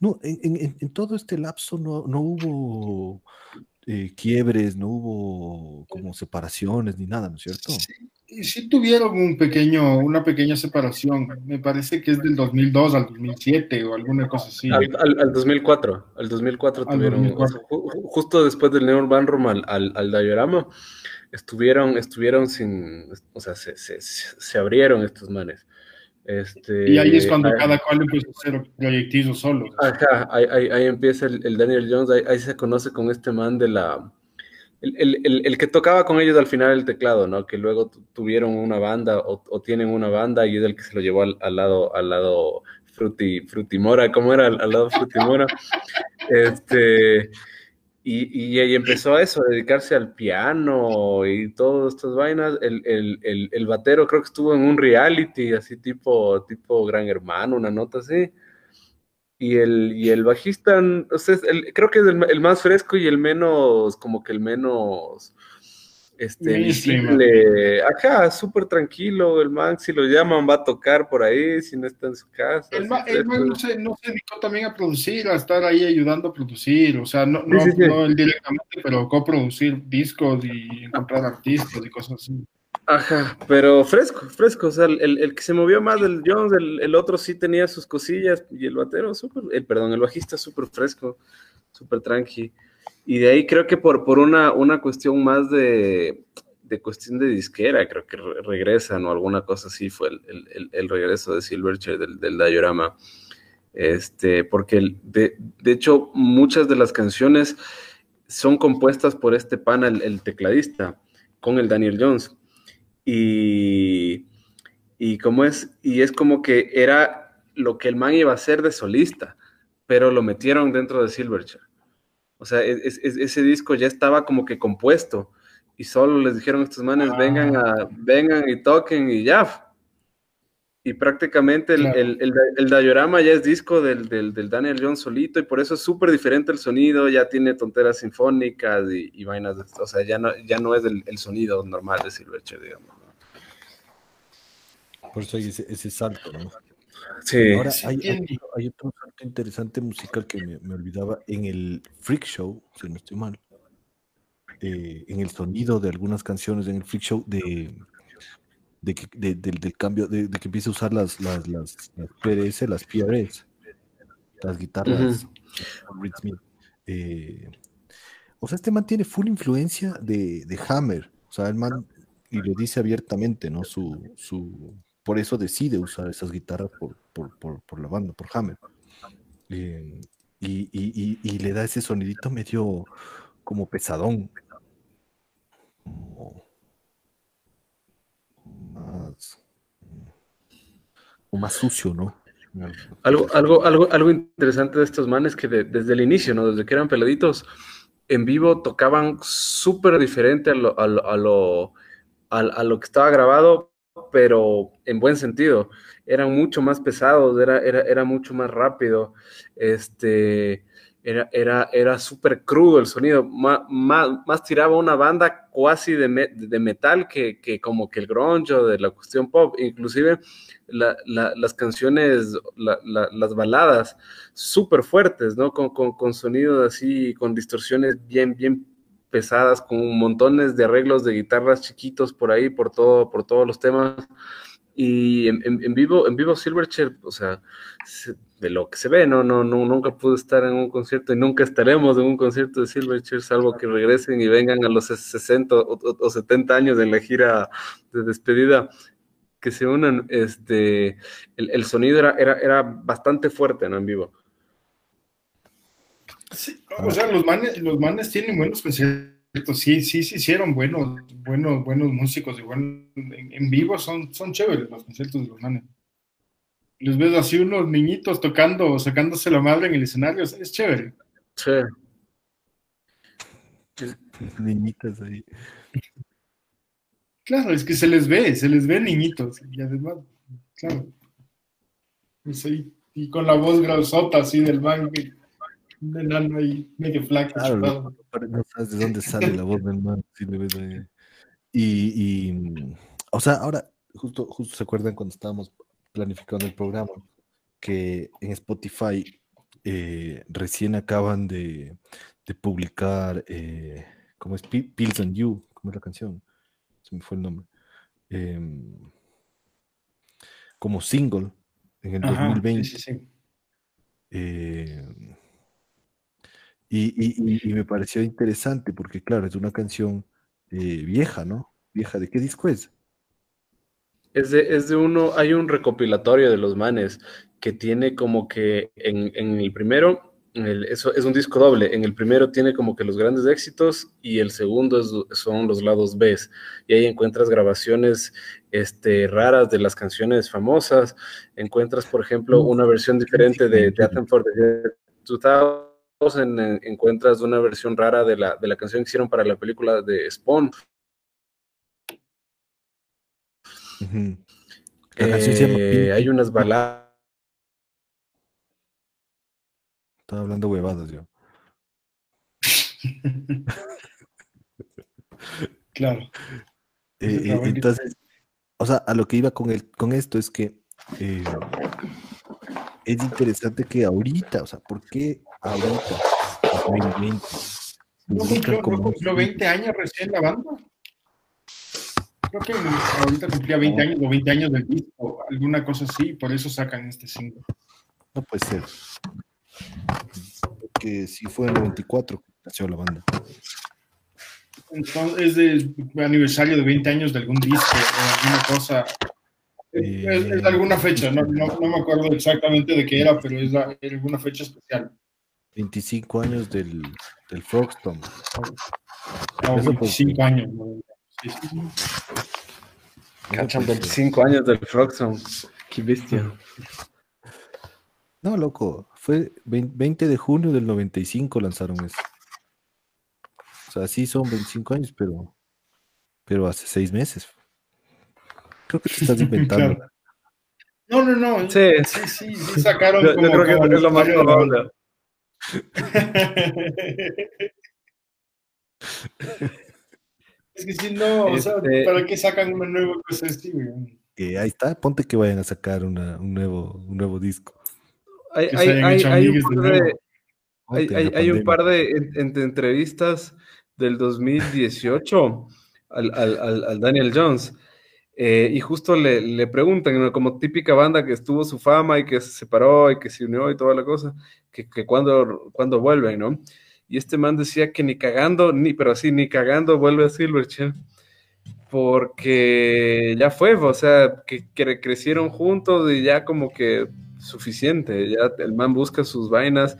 No, en, en, en todo este lapso no, no hubo eh, quiebres, no hubo como separaciones ni nada, ¿no es cierto? Sí, sí, tuvieron un pequeño, una pequeña separación. Me parece que es del 2002 al 2007 o alguna cosa así. Al, al, 2004, al 2004 tuvieron, justo después del Neon Van al, al, al diorama, estuvieron, estuvieron sin, o sea, se, se, se abrieron estos manes. Este, y ahí es cuando cada cual empieza a hacer proyectizo solo. Ajá, ahí, ahí, ahí empieza el, el, Daniel Jones, ahí, ahí, se conoce con este man de la... El, el, el, que tocaba con ellos al final el teclado, ¿no? Que luego tuvieron una banda o, o, tienen una banda y es el que se lo llevó al, al lado, al lado Fruti, Frutimora, ¿cómo era? Al, al lado Frutimora. *laughs* este, y, y, empezó a eso, a dedicarse al piano y todas estas vainas. El, el, el, el, batero creo que estuvo en un reality, así tipo, tipo Gran Hermano, una nota así. Y el, y el bajista, o sea, creo que es el, más fresco y el menos, como que el menos este, visible. Acá, súper tranquilo, el man, si lo llaman, va a tocar por ahí, si no está en su casa. El, man, no, se, no se dedicó también a producir, a estar ahí ayudando a producir, o sea, no, no, sí, sí, no él directamente, pero coproducir discos y encontrar artistas y cosas así. Ajá, pero fresco, fresco, o sea, el, el que se movió más del Jones, el, el, otro sí tenía sus cosillas, y el batero, súper, perdón, el bajista súper fresco, súper tranqui. Y de ahí creo que por, por una, una cuestión más de, de cuestión de disquera, creo que re regresan o alguna cosa así fue el, el, el regreso de Silverchair del, del diorama. Este, porque de, de, hecho muchas de las canciones son compuestas por este pana, el tecladista, con el Daniel Jones. Y, y como es, y es como que era lo que el man iba a hacer de solista, pero lo metieron dentro de Silverchair. O sea, es, es, ese disco ya estaba como que compuesto y solo les dijeron a estos manes, ah. vengan, a, vengan y toquen y ya. Y prácticamente el, claro. el, el, el, diorama ya es disco del, del, del, Daniel John solito y por eso es súper diferente el sonido, ya tiene tonteras sinfónicas y, y vainas, de, o sea, ya no, ya no es el, sonido normal de Silverchair, digamos. Por eso hay ese, ese salto, ¿no? Sí. Ahora hay, hay, hay, otro salto interesante musical que me, me, olvidaba en el Freak Show, si no estoy mal, eh, en el sonido de algunas canciones, en el Freak Show de, de, que, de, de del cambio, de, que empieza a usar las, las, las, las PRS, las PRS, las guitarras, uh -huh. eh, o sea, este man tiene full influencia de, de Hammer, o sea, el man, y lo dice abiertamente, ¿no? Su, su por eso decide usar esas guitarras por, por, por, por la banda, por Hammer. Eh, y, y, y, le da ese sonidito medio como pesadón. Como más, más sucio, ¿no? Algo, algo, algo, algo interesante de estos manes que de, desde el inicio, ¿no? Desde que eran peladitos, en vivo tocaban súper diferente a lo, a lo, a lo, a lo que estaba grabado, pero en buen sentido. Eran mucho más pesados, era, era, era mucho más rápido. Este, era, era, era súper crudo el sonido, más, más, más, tiraba una banda cuasi de, me, de metal que, que, como que el grunge o de la cuestión pop, inclusive la, la, las canciones, la, las baladas súper fuertes, ¿no? Con, con, con, sonidos así, con distorsiones bien, bien pesadas, con montones de arreglos de guitarras chiquitos por ahí, por todo, por todos los temas. Y en, en, en vivo, en vivo Silverchair, o sea, de lo que se ve, no, no, no, nunca pude estar en un concierto y nunca estaremos en un concierto de Silverchair, salvo que regresen y vengan a los 60 o, o 70 años en la gira de despedida. que se unan, este, el, sonido era, era, era, bastante fuerte, ¿no? En vivo. o sea, los manes, los manes tienen buenos conciertos, sí, sí, sí hicieron buenos, buenos, buenos músicos, igual en, vivo son, son chéveres los conciertos de los manes. Les ves así unos niñitos tocando, sacándose la madre en el escenario, es chévere. Sí. Niñitas ahí. Claro, es que se les ve, se les ve niñitos. Y además, claro. Pues y con la voz grosota así del man, un enano ahí medio flaco. Claro, no, sabes de dónde sale la voz del man. Y, y, o sea, ahora, justo, justo se acuerdan cuando estábamos planificando el programa, que en Spotify eh, recién acaban de, de publicar, eh, ¿cómo es? Pills and You, ¿cómo es la canción? Se me fue el nombre. Em, como single en el 2020. Sí, sí, em, y, y, me pareció interesante porque, claro, es una canción eh, vieja, ¿no? Vieja, ¿de qué disco es? Es de, es de uno, hay un recopilatorio de los manes que tiene como que en, en el primero eso es un disco doble. En el primero tiene como que los grandes éxitos y el segundo son los lados B. Y ahí encuentras grabaciones este, raras de las canciones famosas. Encuentras, por ejemplo, una versión diferente de The for the 2000. Encuentras una versión rara de la, de la canción que hicieron para la película de Spawn. Eh, hay unas baladas Estaba hablando huevadas yo. *laughs* claro. Eh, eh, entonces, o sea, a lo que iba con, el, con esto es que eh, es interesante que ahorita, o sea, ¿por qué ahorita, 2020? ¿No cumplió, cumplió 20 años recién la banda? Creo que ahorita cumplía 20 años o 20 años del disco, alguna cosa así, por eso sacan este single. No puede ser que sí fue en el 94 que nació la banda. Entonces, es de aniversario de 20 años de algún disco o alguna cosa. Es, de eh, alguna fecha, no, no, me acuerdo exactamente de qué era, pero es, alguna fecha especial. 25 años del, del Frogstorm. Ah, 25 años. Cachan 25 años del Frogstorm. Qué bestia. No, loco, fue 20 de junio del 95 lanzaron eso. O sea, sí son 25 años, pero, pero hace seis meses. Creo que te estás *laughs* inventando. No, no, no. Sí, sí, sí, sí sacaron yo, como, yo creo que es lo más probable. *laughs* es que si no, o sea, este ¿para qué sacan una nueva cosa así, eh, ahí está, ponte que vayan a sacar una, un, nuevo, un nuevo disco. Hay, un par de, entrevistas del 2018 al, Daniel Jones. Eh, y justo le, preguntan, como típica banda que estuvo su fama y que se separó y que se unió y toda la cosa, que, que cuando, cuando vuelven, ¿no? Y este man decía que ni cagando, ni, pero así, ni cagando vuelve a Silverchair, porque ya fue, o sea, que, que crecieron juntos y ya como que suficiente, ya el man busca sus vainas,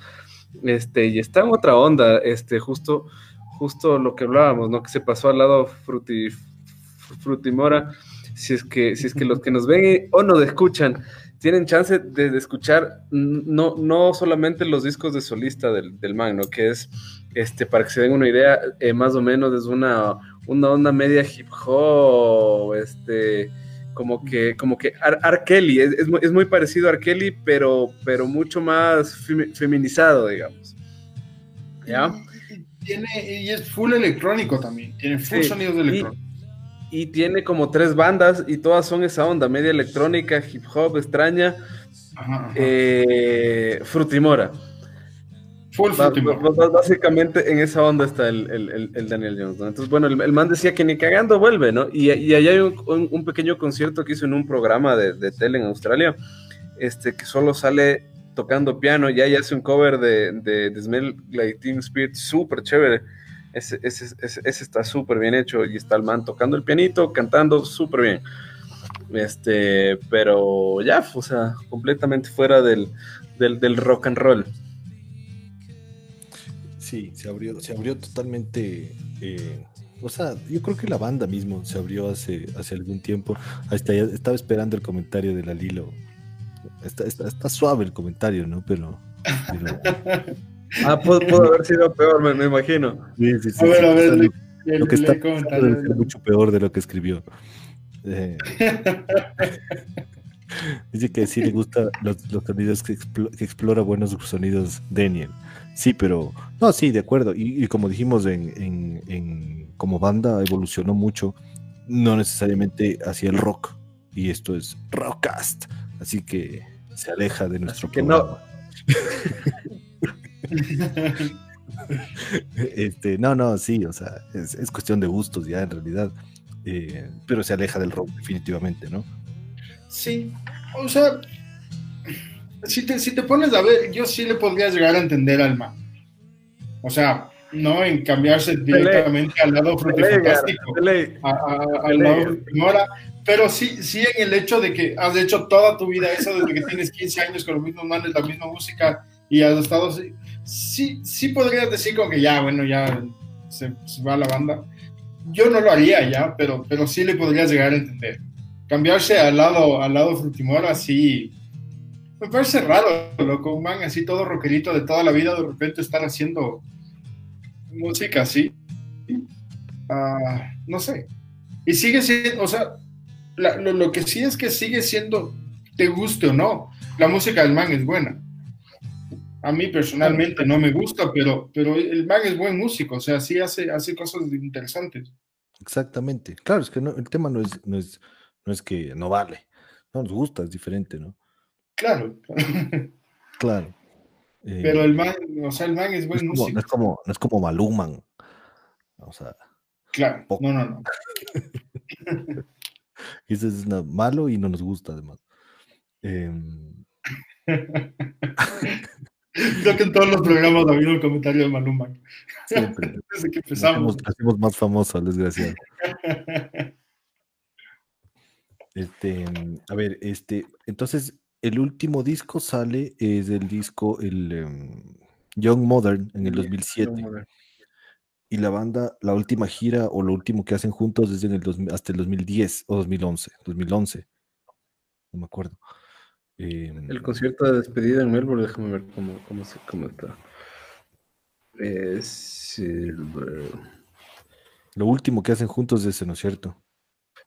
este, y está en otra onda, este, justo, justo lo que hablábamos, ¿no? Que se pasó al lado fruti, frutimora, si es que, si es que los que nos ven o nos escuchan, tienen chance de, escuchar no, no solamente los discos de solista del, del man, ¿no? Que es, este, para que se den una idea, eh, más o menos es una, una onda media hip hop, este, como que, como que Ar, Kelly, es, es, muy parecido a Ar Kelly, pero, pero mucho más feminizado, digamos. ¿Ya? Tiene, y es full electrónico también, tiene full sonidos electrónicos. Y, tiene como tres bandas y todas son esa onda, media electrónica, hip hop, extraña, eh, Frutimora. Básicamente en esa onda está el, Daniel Jones, Entonces, bueno, el, man decía que ni cagando vuelve, ¿no? Y, y allá hay un, pequeño concierto que hizo en un programa de, tele en Australia, este, que solo sale tocando piano, y ahí hace un cover de, de, Smell Like Teen Spirit, súper chévere. Ese, ese, ese, está súper bien hecho, y está el man tocando el pianito, cantando súper bien. Este, pero ya, o sea, completamente fuera del, del, rock and roll. Sí, se abrió, se abrió totalmente. Eh, o sea, yo creo que la banda mismo se abrió hace, hace algún tiempo. Hasta ya estaba esperando el comentario de la Lilo. Está, está, suave el comentario, ¿no? Pero. *laughs* ah, pudo, haber sido peor, me, imagino. Sí, sí, sí. A ver, a ver. Lo, que está mucho peor de lo que escribió. Eh, dice que sí le gusta los, sonidos que, explora buenos sonidos Daniel. Sí, pero no, sí, de acuerdo. Y, como dijimos, en, como banda evolucionó mucho, no necesariamente hacia el rock. Y esto es rockcast, así que se aleja de nuestro que No. *laughs* *laughs* este, no, no, sí, o sea, es, es cuestión de gustos ya en realidad. Eh, pero se aleja del rock definitivamente, ¿no? Sí, o sea, si te, si te pones a ver, yo sí le podría llegar a entender al man. O sea, no en cambiarse directamente al lado fantástico, al lado pero sí, sí en el hecho de que has hecho toda tu vida eso desde que tienes 15 años con los mismos manes, la misma música y has estado, sí, sí podrías decir como que ya, bueno, ya se, se va la banda, yo no lo haría ya, pero, pero sí le podría llegar a entender. Cambiarse al lado, al lado Frutimora, sí. Me parece raro, loco, un man así todo rockerito de toda la vida, de repente estar haciendo música así. Ah, no sé. Y sigue siendo, o sea, lo, lo, que sí es que sigue siendo, te guste o no, la música del man es buena. A mí personalmente no me gusta, pero, pero el man es buen músico, o sea, sí hace, hace cosas interesantes. Exactamente. Claro, es que el tema no es, no, es, no es que no vale. No nos gusta, es diferente, ¿no? Claro. claro. *laughs* pero el man, o sea, el man es buen músico. No es como, no es como Maluman. O sea. Claro, no, no, no. *laughs* Eso es malo y no nos gusta, además. Eh... *laughs* *laughs* Creo que en todos los programas ha habido un comentario de Maluma. Siempre. *laughs* Desde que empezamos. Hacemos más famosos, desgraciado. *laughs* Este, a ver, este, entonces el último disco sale, es el disco, el em, Young Modern, en el 2007. Y la banda, la última gira o lo último que hacen juntos es en el hasta el 2010 o 2011, 2011. No me acuerdo. Em, el concierto de despedida en Melbourne, déjame ver cómo, cómo, cómo está. Lo último que hacen juntos es ese, ¿no es cierto?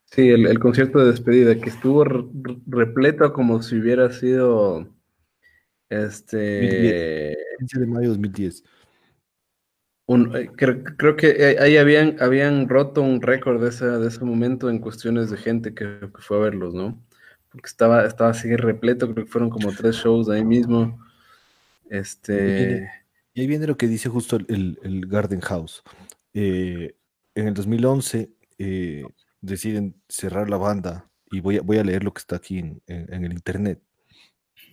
Sí, el, concierto de despedida, que estuvo repleto como si hubiera sido este 15 de mayo de 2010. Eh, creo, que eh, ahí habían, habían roto un récord de ese, de ese momento en cuestiones de gente que fue a verlos, ¿no? Porque estaba, estaba así repleto, creo que fueron como tres shows ahí mismo. Este... Y ahí viene lo que dice justo el, el Garden House. Eh, en el 2011 eh, deciden cerrar la banda y voy a, voy a leer lo que está aquí en, el internet.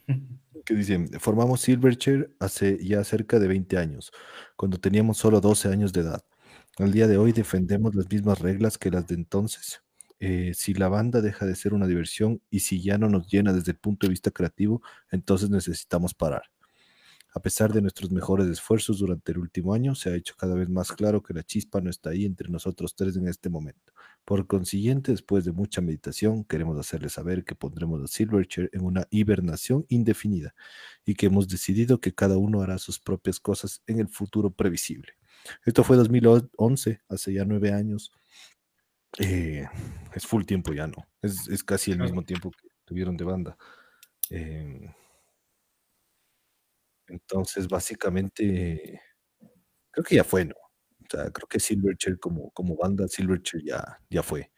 *laughs* Que dice, formamos Silverchair hace ya cerca de 20 años, cuando teníamos solo 12 años de edad. Al día de hoy defendemos las mismas reglas que las de entonces. Eh, si la banda deja de ser una diversión y si ya no nos llena desde el punto de vista creativo, entonces necesitamos parar. A pesar de nuestros mejores esfuerzos durante el último año, se ha hecho cada vez más claro que la chispa no está ahí entre nosotros tres en este momento. Por consiguiente, después de mucha meditación, queremos hacerles saber que pondremos a Silverchair en una hibernación indefinida y que hemos decidido que cada uno hará sus propias cosas en el futuro previsible. Esto fue 2011, hace ya nueve años. Eh, es full tiempo ya, ¿no? Es, casi el mismo tiempo que tuvieron de banda. Em, entonces, básicamente, creo que ya fue, ¿no? O sea, creo que Silverchair como, como banda, Silverchair ya, ya fue.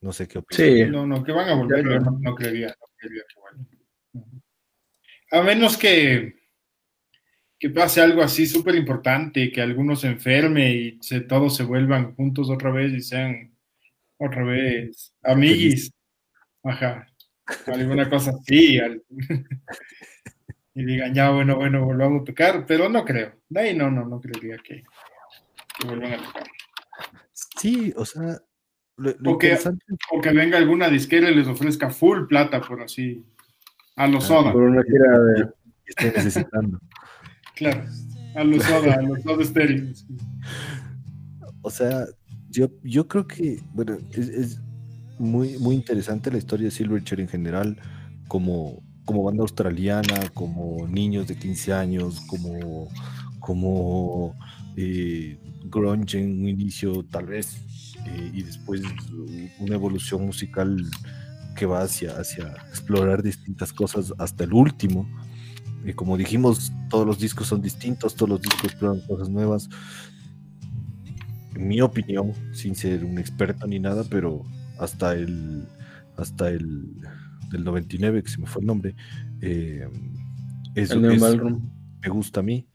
No sé qué opinas. Sí, no, no, que van a volver, no, no, creería, no creería que bueno. A menos que, que pase algo así súper importante, que algunos se enferme y se, todos se vuelvan juntos otra vez y sean otra vez, amiguis, ajá, alguna cosa así, *laughs* y digan, ya, bueno, bueno, volvamos a tocar, pero no creo, de ahí no, no, no creería que, vuelvan a tocar. Sí, o sea, o, que, venga alguna disquera y les ofrezca full plata, por así, a los ah, soda. Por una gira de... *laughs* Estoy necesitando. claro, a los soda, a los soda estéreo. O sea, yo, yo creo que, bueno, es, muy, muy interesante la historia de Silverchair en general, como, como banda australiana, como niños de 15 años, como, como eh, grunge en un inicio tal vez, eh, y después una evolución musical que va hacia, hacia explorar distintas cosas hasta el último. Y como dijimos, todos los discos son distintos, todos los discos exploran cosas nuevas. Mi opinión, sin ser un experto ni nada, pero hasta el hasta el del 99, que se me fue el nombre, eh, es, me gusta a mí.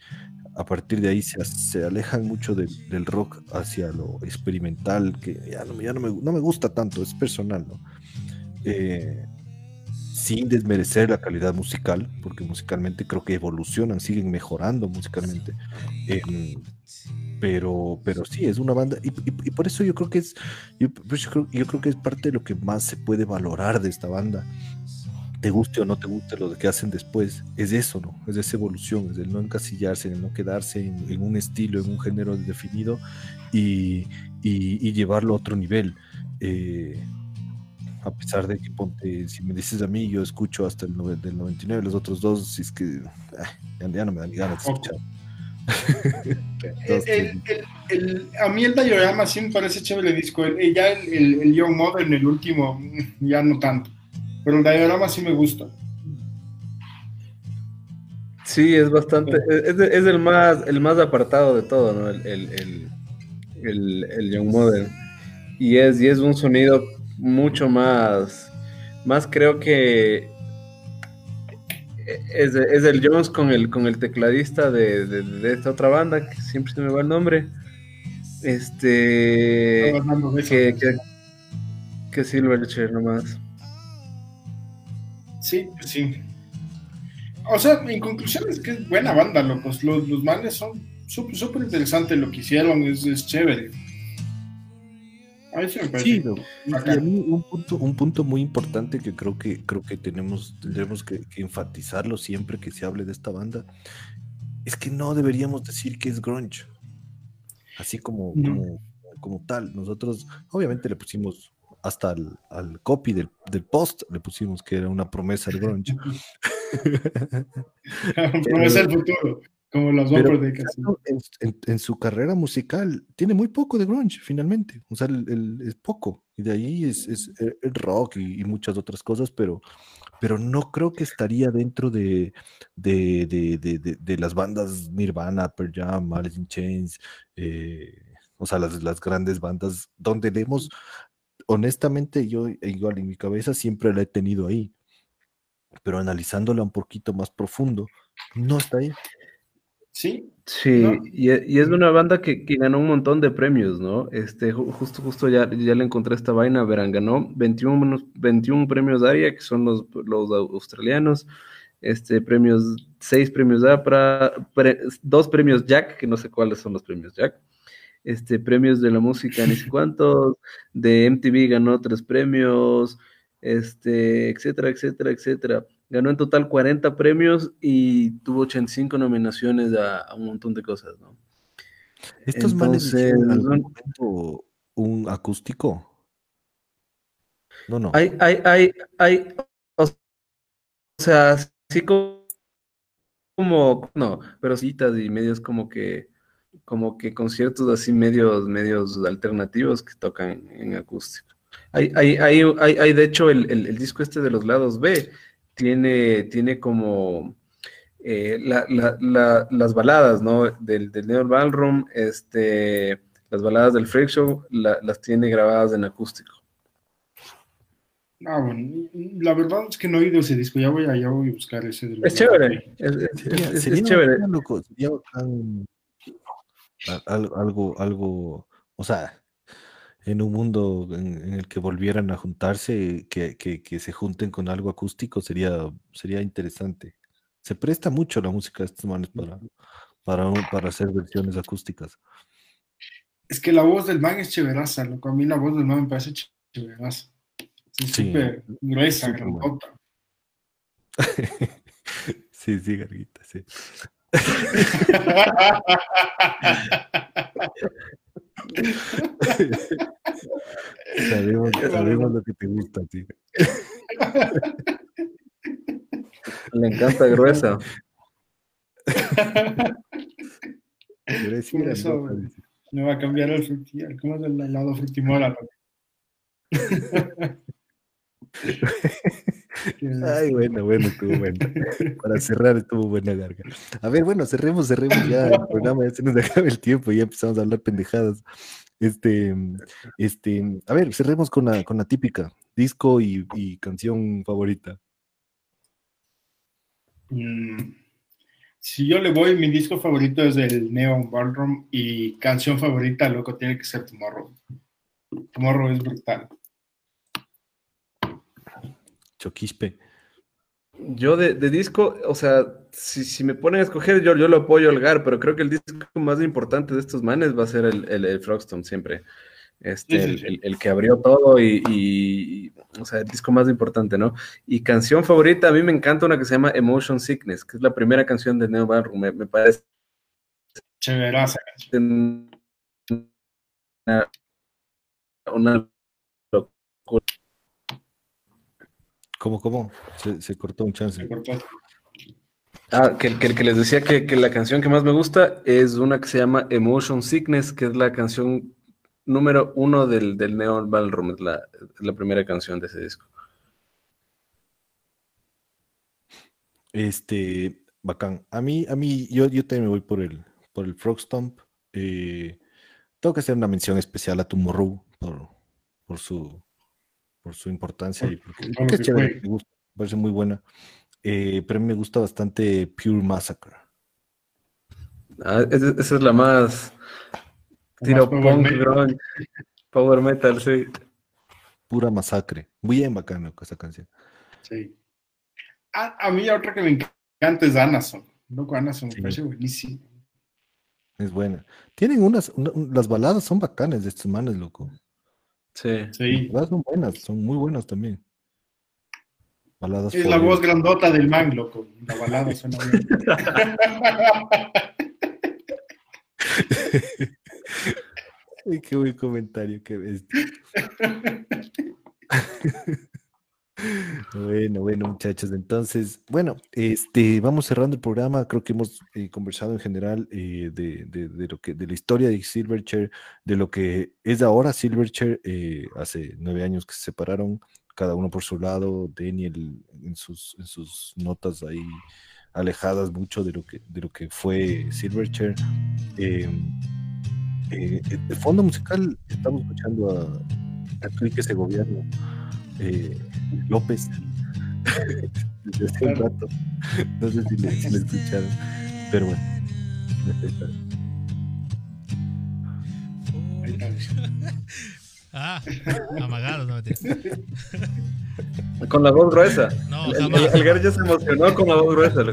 A partir de ahí se, se alejan mucho del rock hacia lo experimental, que ya no, ya no, me, no me gusta tanto, es personal, ¿no? Eh, sin desmerecer la calidad musical, porque musicalmente creo que evolucionan, siguen mejorando musicalmente. Em, pero, pero sí, es una banda, y, por eso yo creo que es, yo, creo, que es parte de lo que más se puede valorar de esta banda. Te guste o no te guste lo que hacen después, es eso, ¿no? Es esa evolución, es el no encasillarse, el no quedarse en, un estilo, en un género definido y, llevarlo a otro nivel. Eh, a pesar de que ponte, si me dices a mí, yo escucho hasta el del 99, los otros dos, si es que ya, no me dan ganas de escuchar. *laughs* a mí el diorama sí me parece chévere el disco. El, ya el, el, Young Modern, el último, ya no tanto. Pero el diorama sí me gusta. Sí, es bastante. Es, es, el, más, el más apartado de todo, ¿no? El, el, el, Young Modern. Y es, y es un sonido mucho más. Más creo que es, es, el Jones con el, con el tecladista de, esta otra banda, que siempre se me va el nombre. Este. Que, que, que Silverchair nomás. Sí, sí. O sea, en conclusión es que es buena banda, locos. Los, los manes son súper, súper interesantes lo que hicieron, es, es chévere. Sí, y a mí un punto, un punto muy importante que creo que creo que tenemos, tendremos que, enfatizarlo siempre que se hable de esta banda, es que no deberíamos decir que es grunge. Así como, como, tal. Nosotros, obviamente, le pusimos hasta al, copy del, del, post, le pusimos que era una promesa del grunge. *laughs* promesa del futuro. Como los de en, en, su carrera musical tiene muy poco de grunge, finalmente. O sea, el, es poco. Y de ahí es, es, el rock y, muchas otras cosas, pero, pero no creo que estaría dentro de, de, de, de las bandas Nirvana, Pearl Jam, Alice in Chains, eh, o sea, las, las grandes bandas donde vemos, honestamente, yo igual en mi cabeza siempre la he tenido ahí, pero analizándola un poquito más profundo, no está ahí. Sí. Sí, y, e, y, es una banda que, que, ganó un montón de premios, ¿no? Este, justo, justo ya, ya le encontré esta vaina, verán, ganó 21, 21 premios ARIA, que son los, los australianos, este, premios, seis premios APRA, dos premios Jack, que no sé cuáles son los premios Jack, este, premios de la música, ni sé *laughs* cuántos, de MTV ganó tres premios, este, etcétera, etcétera, etcétera. Ganó en total 40 premios y tuvo 85 nominaciones a, un montón de cosas, ¿no? ¿Estos manes algún un acústico? No, no. Hay, hay, hay, hay, o sea, sí como, no, pero citas y medios como que, como que conciertos así medios, medios alternativos que tocan en acústico. Hay, hay, hay, hay, de hecho el, el, disco este de los lados B, tiene, tiene como eh, las baladas, ¿no? Del, del Neo Ballroom, este, las baladas del Freak Show, las tiene grabadas en acústico. Ah, bueno, la verdad es que no he oído ese disco, ya voy a, ya voy a buscar ese. De es chévere, es, chévere. algo, algo, o sea, en un mundo en, el que volvieran a juntarse, que, que, se junten con algo acústico, sería, sería interesante. Se presta mucho la música de estos manes para, para, para hacer versiones acústicas. Es que la voz del man es chéveraza, loco. A mí la voz del man me parece chéveraza. Es súper gruesa, grandota. *laughs* sí, sí, Garguita, sí. *laughs* *laughs* *laughs* sabemos, sabemos lo que te gusta, tío. Le encanta gruesa. Por eso me va a cambiar el frutial. ¿Cómo es el helado frutimora? *laughs* Ay, bueno, bueno, estuvo bueno. *laughs* Para cerrar estuvo buena larga. A ver, bueno, cerremos, cerremos ya el programa, ya se nos *laughs* acaba el tiempo, ya empezamos a hablar pendejadas. Este, este, a ver, cerremos con la, con la típica, disco y, y canción favorita. Mm, si yo le voy, mi disco favorito es el Neon Ballroom y canción favorita, loco, tiene que ser Tomorrow. Tomorrow es brutal. Choquispe. Yo de, disco, o sea, si, me ponen a escoger, yo, yo lo apoyo al GAR, pero creo que el disco más importante de estos manes va a ser el, el, Frogstone siempre. Este, El, que abrió todo y, o sea, el disco más importante, ¿no? Y canción favorita, a mí me encanta una que se llama Emotion Sickness, que es la primera canción de Neo Ballroom, me, me parece. Chéveraza canción. Una, una locura. ¿Cómo, cómo? Se, cortó un chance. Ah, que, que, que les decía que, la canción que más me gusta es una que se llama Emotion Sickness, que es la canción número uno del, del Neon Ballroom, es la, la primera canción de ese disco. Este, bacán. A mí, a mí, yo, yo también me voy por el, por el Frog Stomp. Eh, tengo que hacer una mención especial a Tomorrow por, por su por su importancia y porque, es chévere, me, gusta, me parece muy buena. Eh, pero a mí me gusta bastante Pure Massacre. Ah, esa, es la más tiro punk, power metal, sí. Pura masacre. Muy bien bacana esa canción. Sí. A, mí otra que me encanta es Anason. Loco, Anason me parece buenísimo. Es buena. Tienen unas, las baladas son bacanas de estos manes, loco. Sí. sí. Las son buenas, son muy buenas también. Baladas es la voz grandota del man, loco. La balada suena bien. *laughs* Ay, qué buen comentario que ves. *laughs* Bueno, bueno, muchachos. Entonces, bueno, este, vamos cerrando el programa. Creo que hemos eh, conversado en general eh, de, lo que, de la historia de Silverchair, de lo que es ahora Silverchair. Eh, hace nueve años que se separaron, cada uno por su lado. Daniel en sus, notas ahí alejadas mucho de lo que, de lo que fue Silverchair. De fondo musical estamos escuchando a, a ese gobierno eh, López *laughs* desde hace un rato. No sé si le, escucharon, pero bueno. Ah, amagado, no Con la voz gruesa. No, el, el, el, ya se emocionó con la voz gruesa.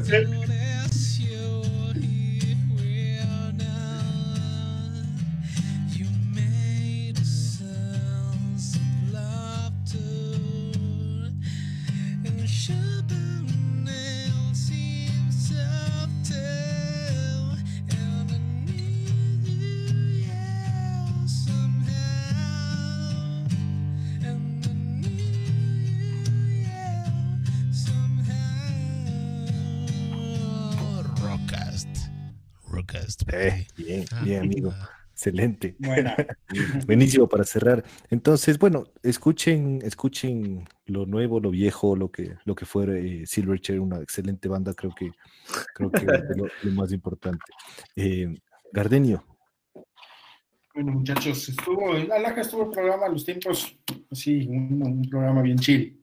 Bien, *laughs* amigo. Excelente. *laughs* Buenísimo para cerrar. Entonces, bueno, escuchen, escuchen lo nuevo, lo viejo, lo que, lo que fue eh, Silverchair, una excelente banda, creo que, creo que es lo, más importante. Eh, Gardenio. Bueno, muchachos, estuvo, en Alaja estuvo el programa los tiempos, así, un, programa bien chill.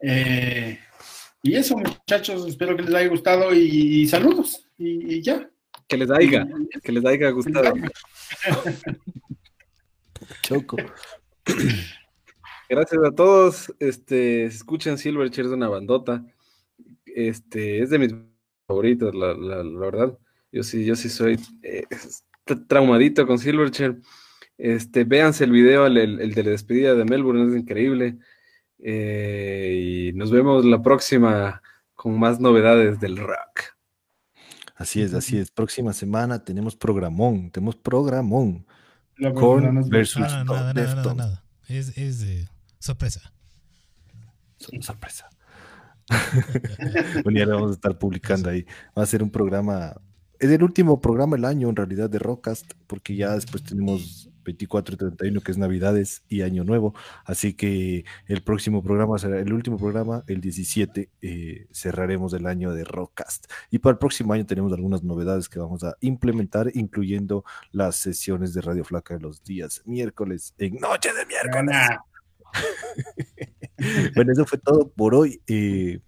y eso, muchachos, espero que les haya gustado y, saludos. y ya, que les haya, que les haya gustado. Choco. Gracias a todos. Este, escuchen Silverchair es una bandota. Este, es de mis favoritos, la, verdad. Yo sí, yo sí soy eh, traumadito con Silverchair. Este, véanse el video, el, el, de la despedida de Melbourne, es increíble. Eh, y nos vemos la próxima con más novedades del rock. Así es, así es. Próxima semana tenemos programón, tenemos programón. Korn versus nada, nada, nada, nada, Es, es sorpresa. sorpresa. *laughs* bueno, ya lo vamos a estar publicando ahí. Va a ser un programa. Es el último programa del año, en realidad, de Rockcast, porque ya después tenemos 24 y 31, que es Navidades y Año Nuevo. Así que el próximo programa será el último programa, el 17, eh, cerraremos el año de Rockcast. Y para el próximo año tenemos algunas novedades que vamos a implementar, incluyendo las sesiones de Radio Flaca de los días miércoles, en Noche de Miércoles. *laughs* bueno, eso fue todo por hoy. Eh,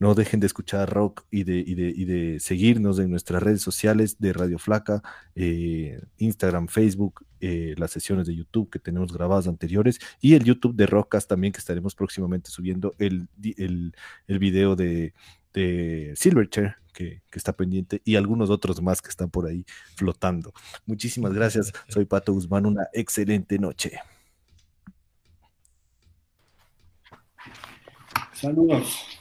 no dejen de escuchar rock y de, y de, y de seguirnos en nuestras redes sociales de Radio Flaca, eh, Instagram, Facebook, eh, las sesiones de YouTube que tenemos grabadas anteriores y el YouTube de Rockcast también que estaremos próximamente subiendo el, el, el video de, de Silverchair que, que, está pendiente y algunos otros más que están por ahí flotando. Muchísimas gracias. *laughs* Soy Pato Guzmán. Una excelente noche. Saludos.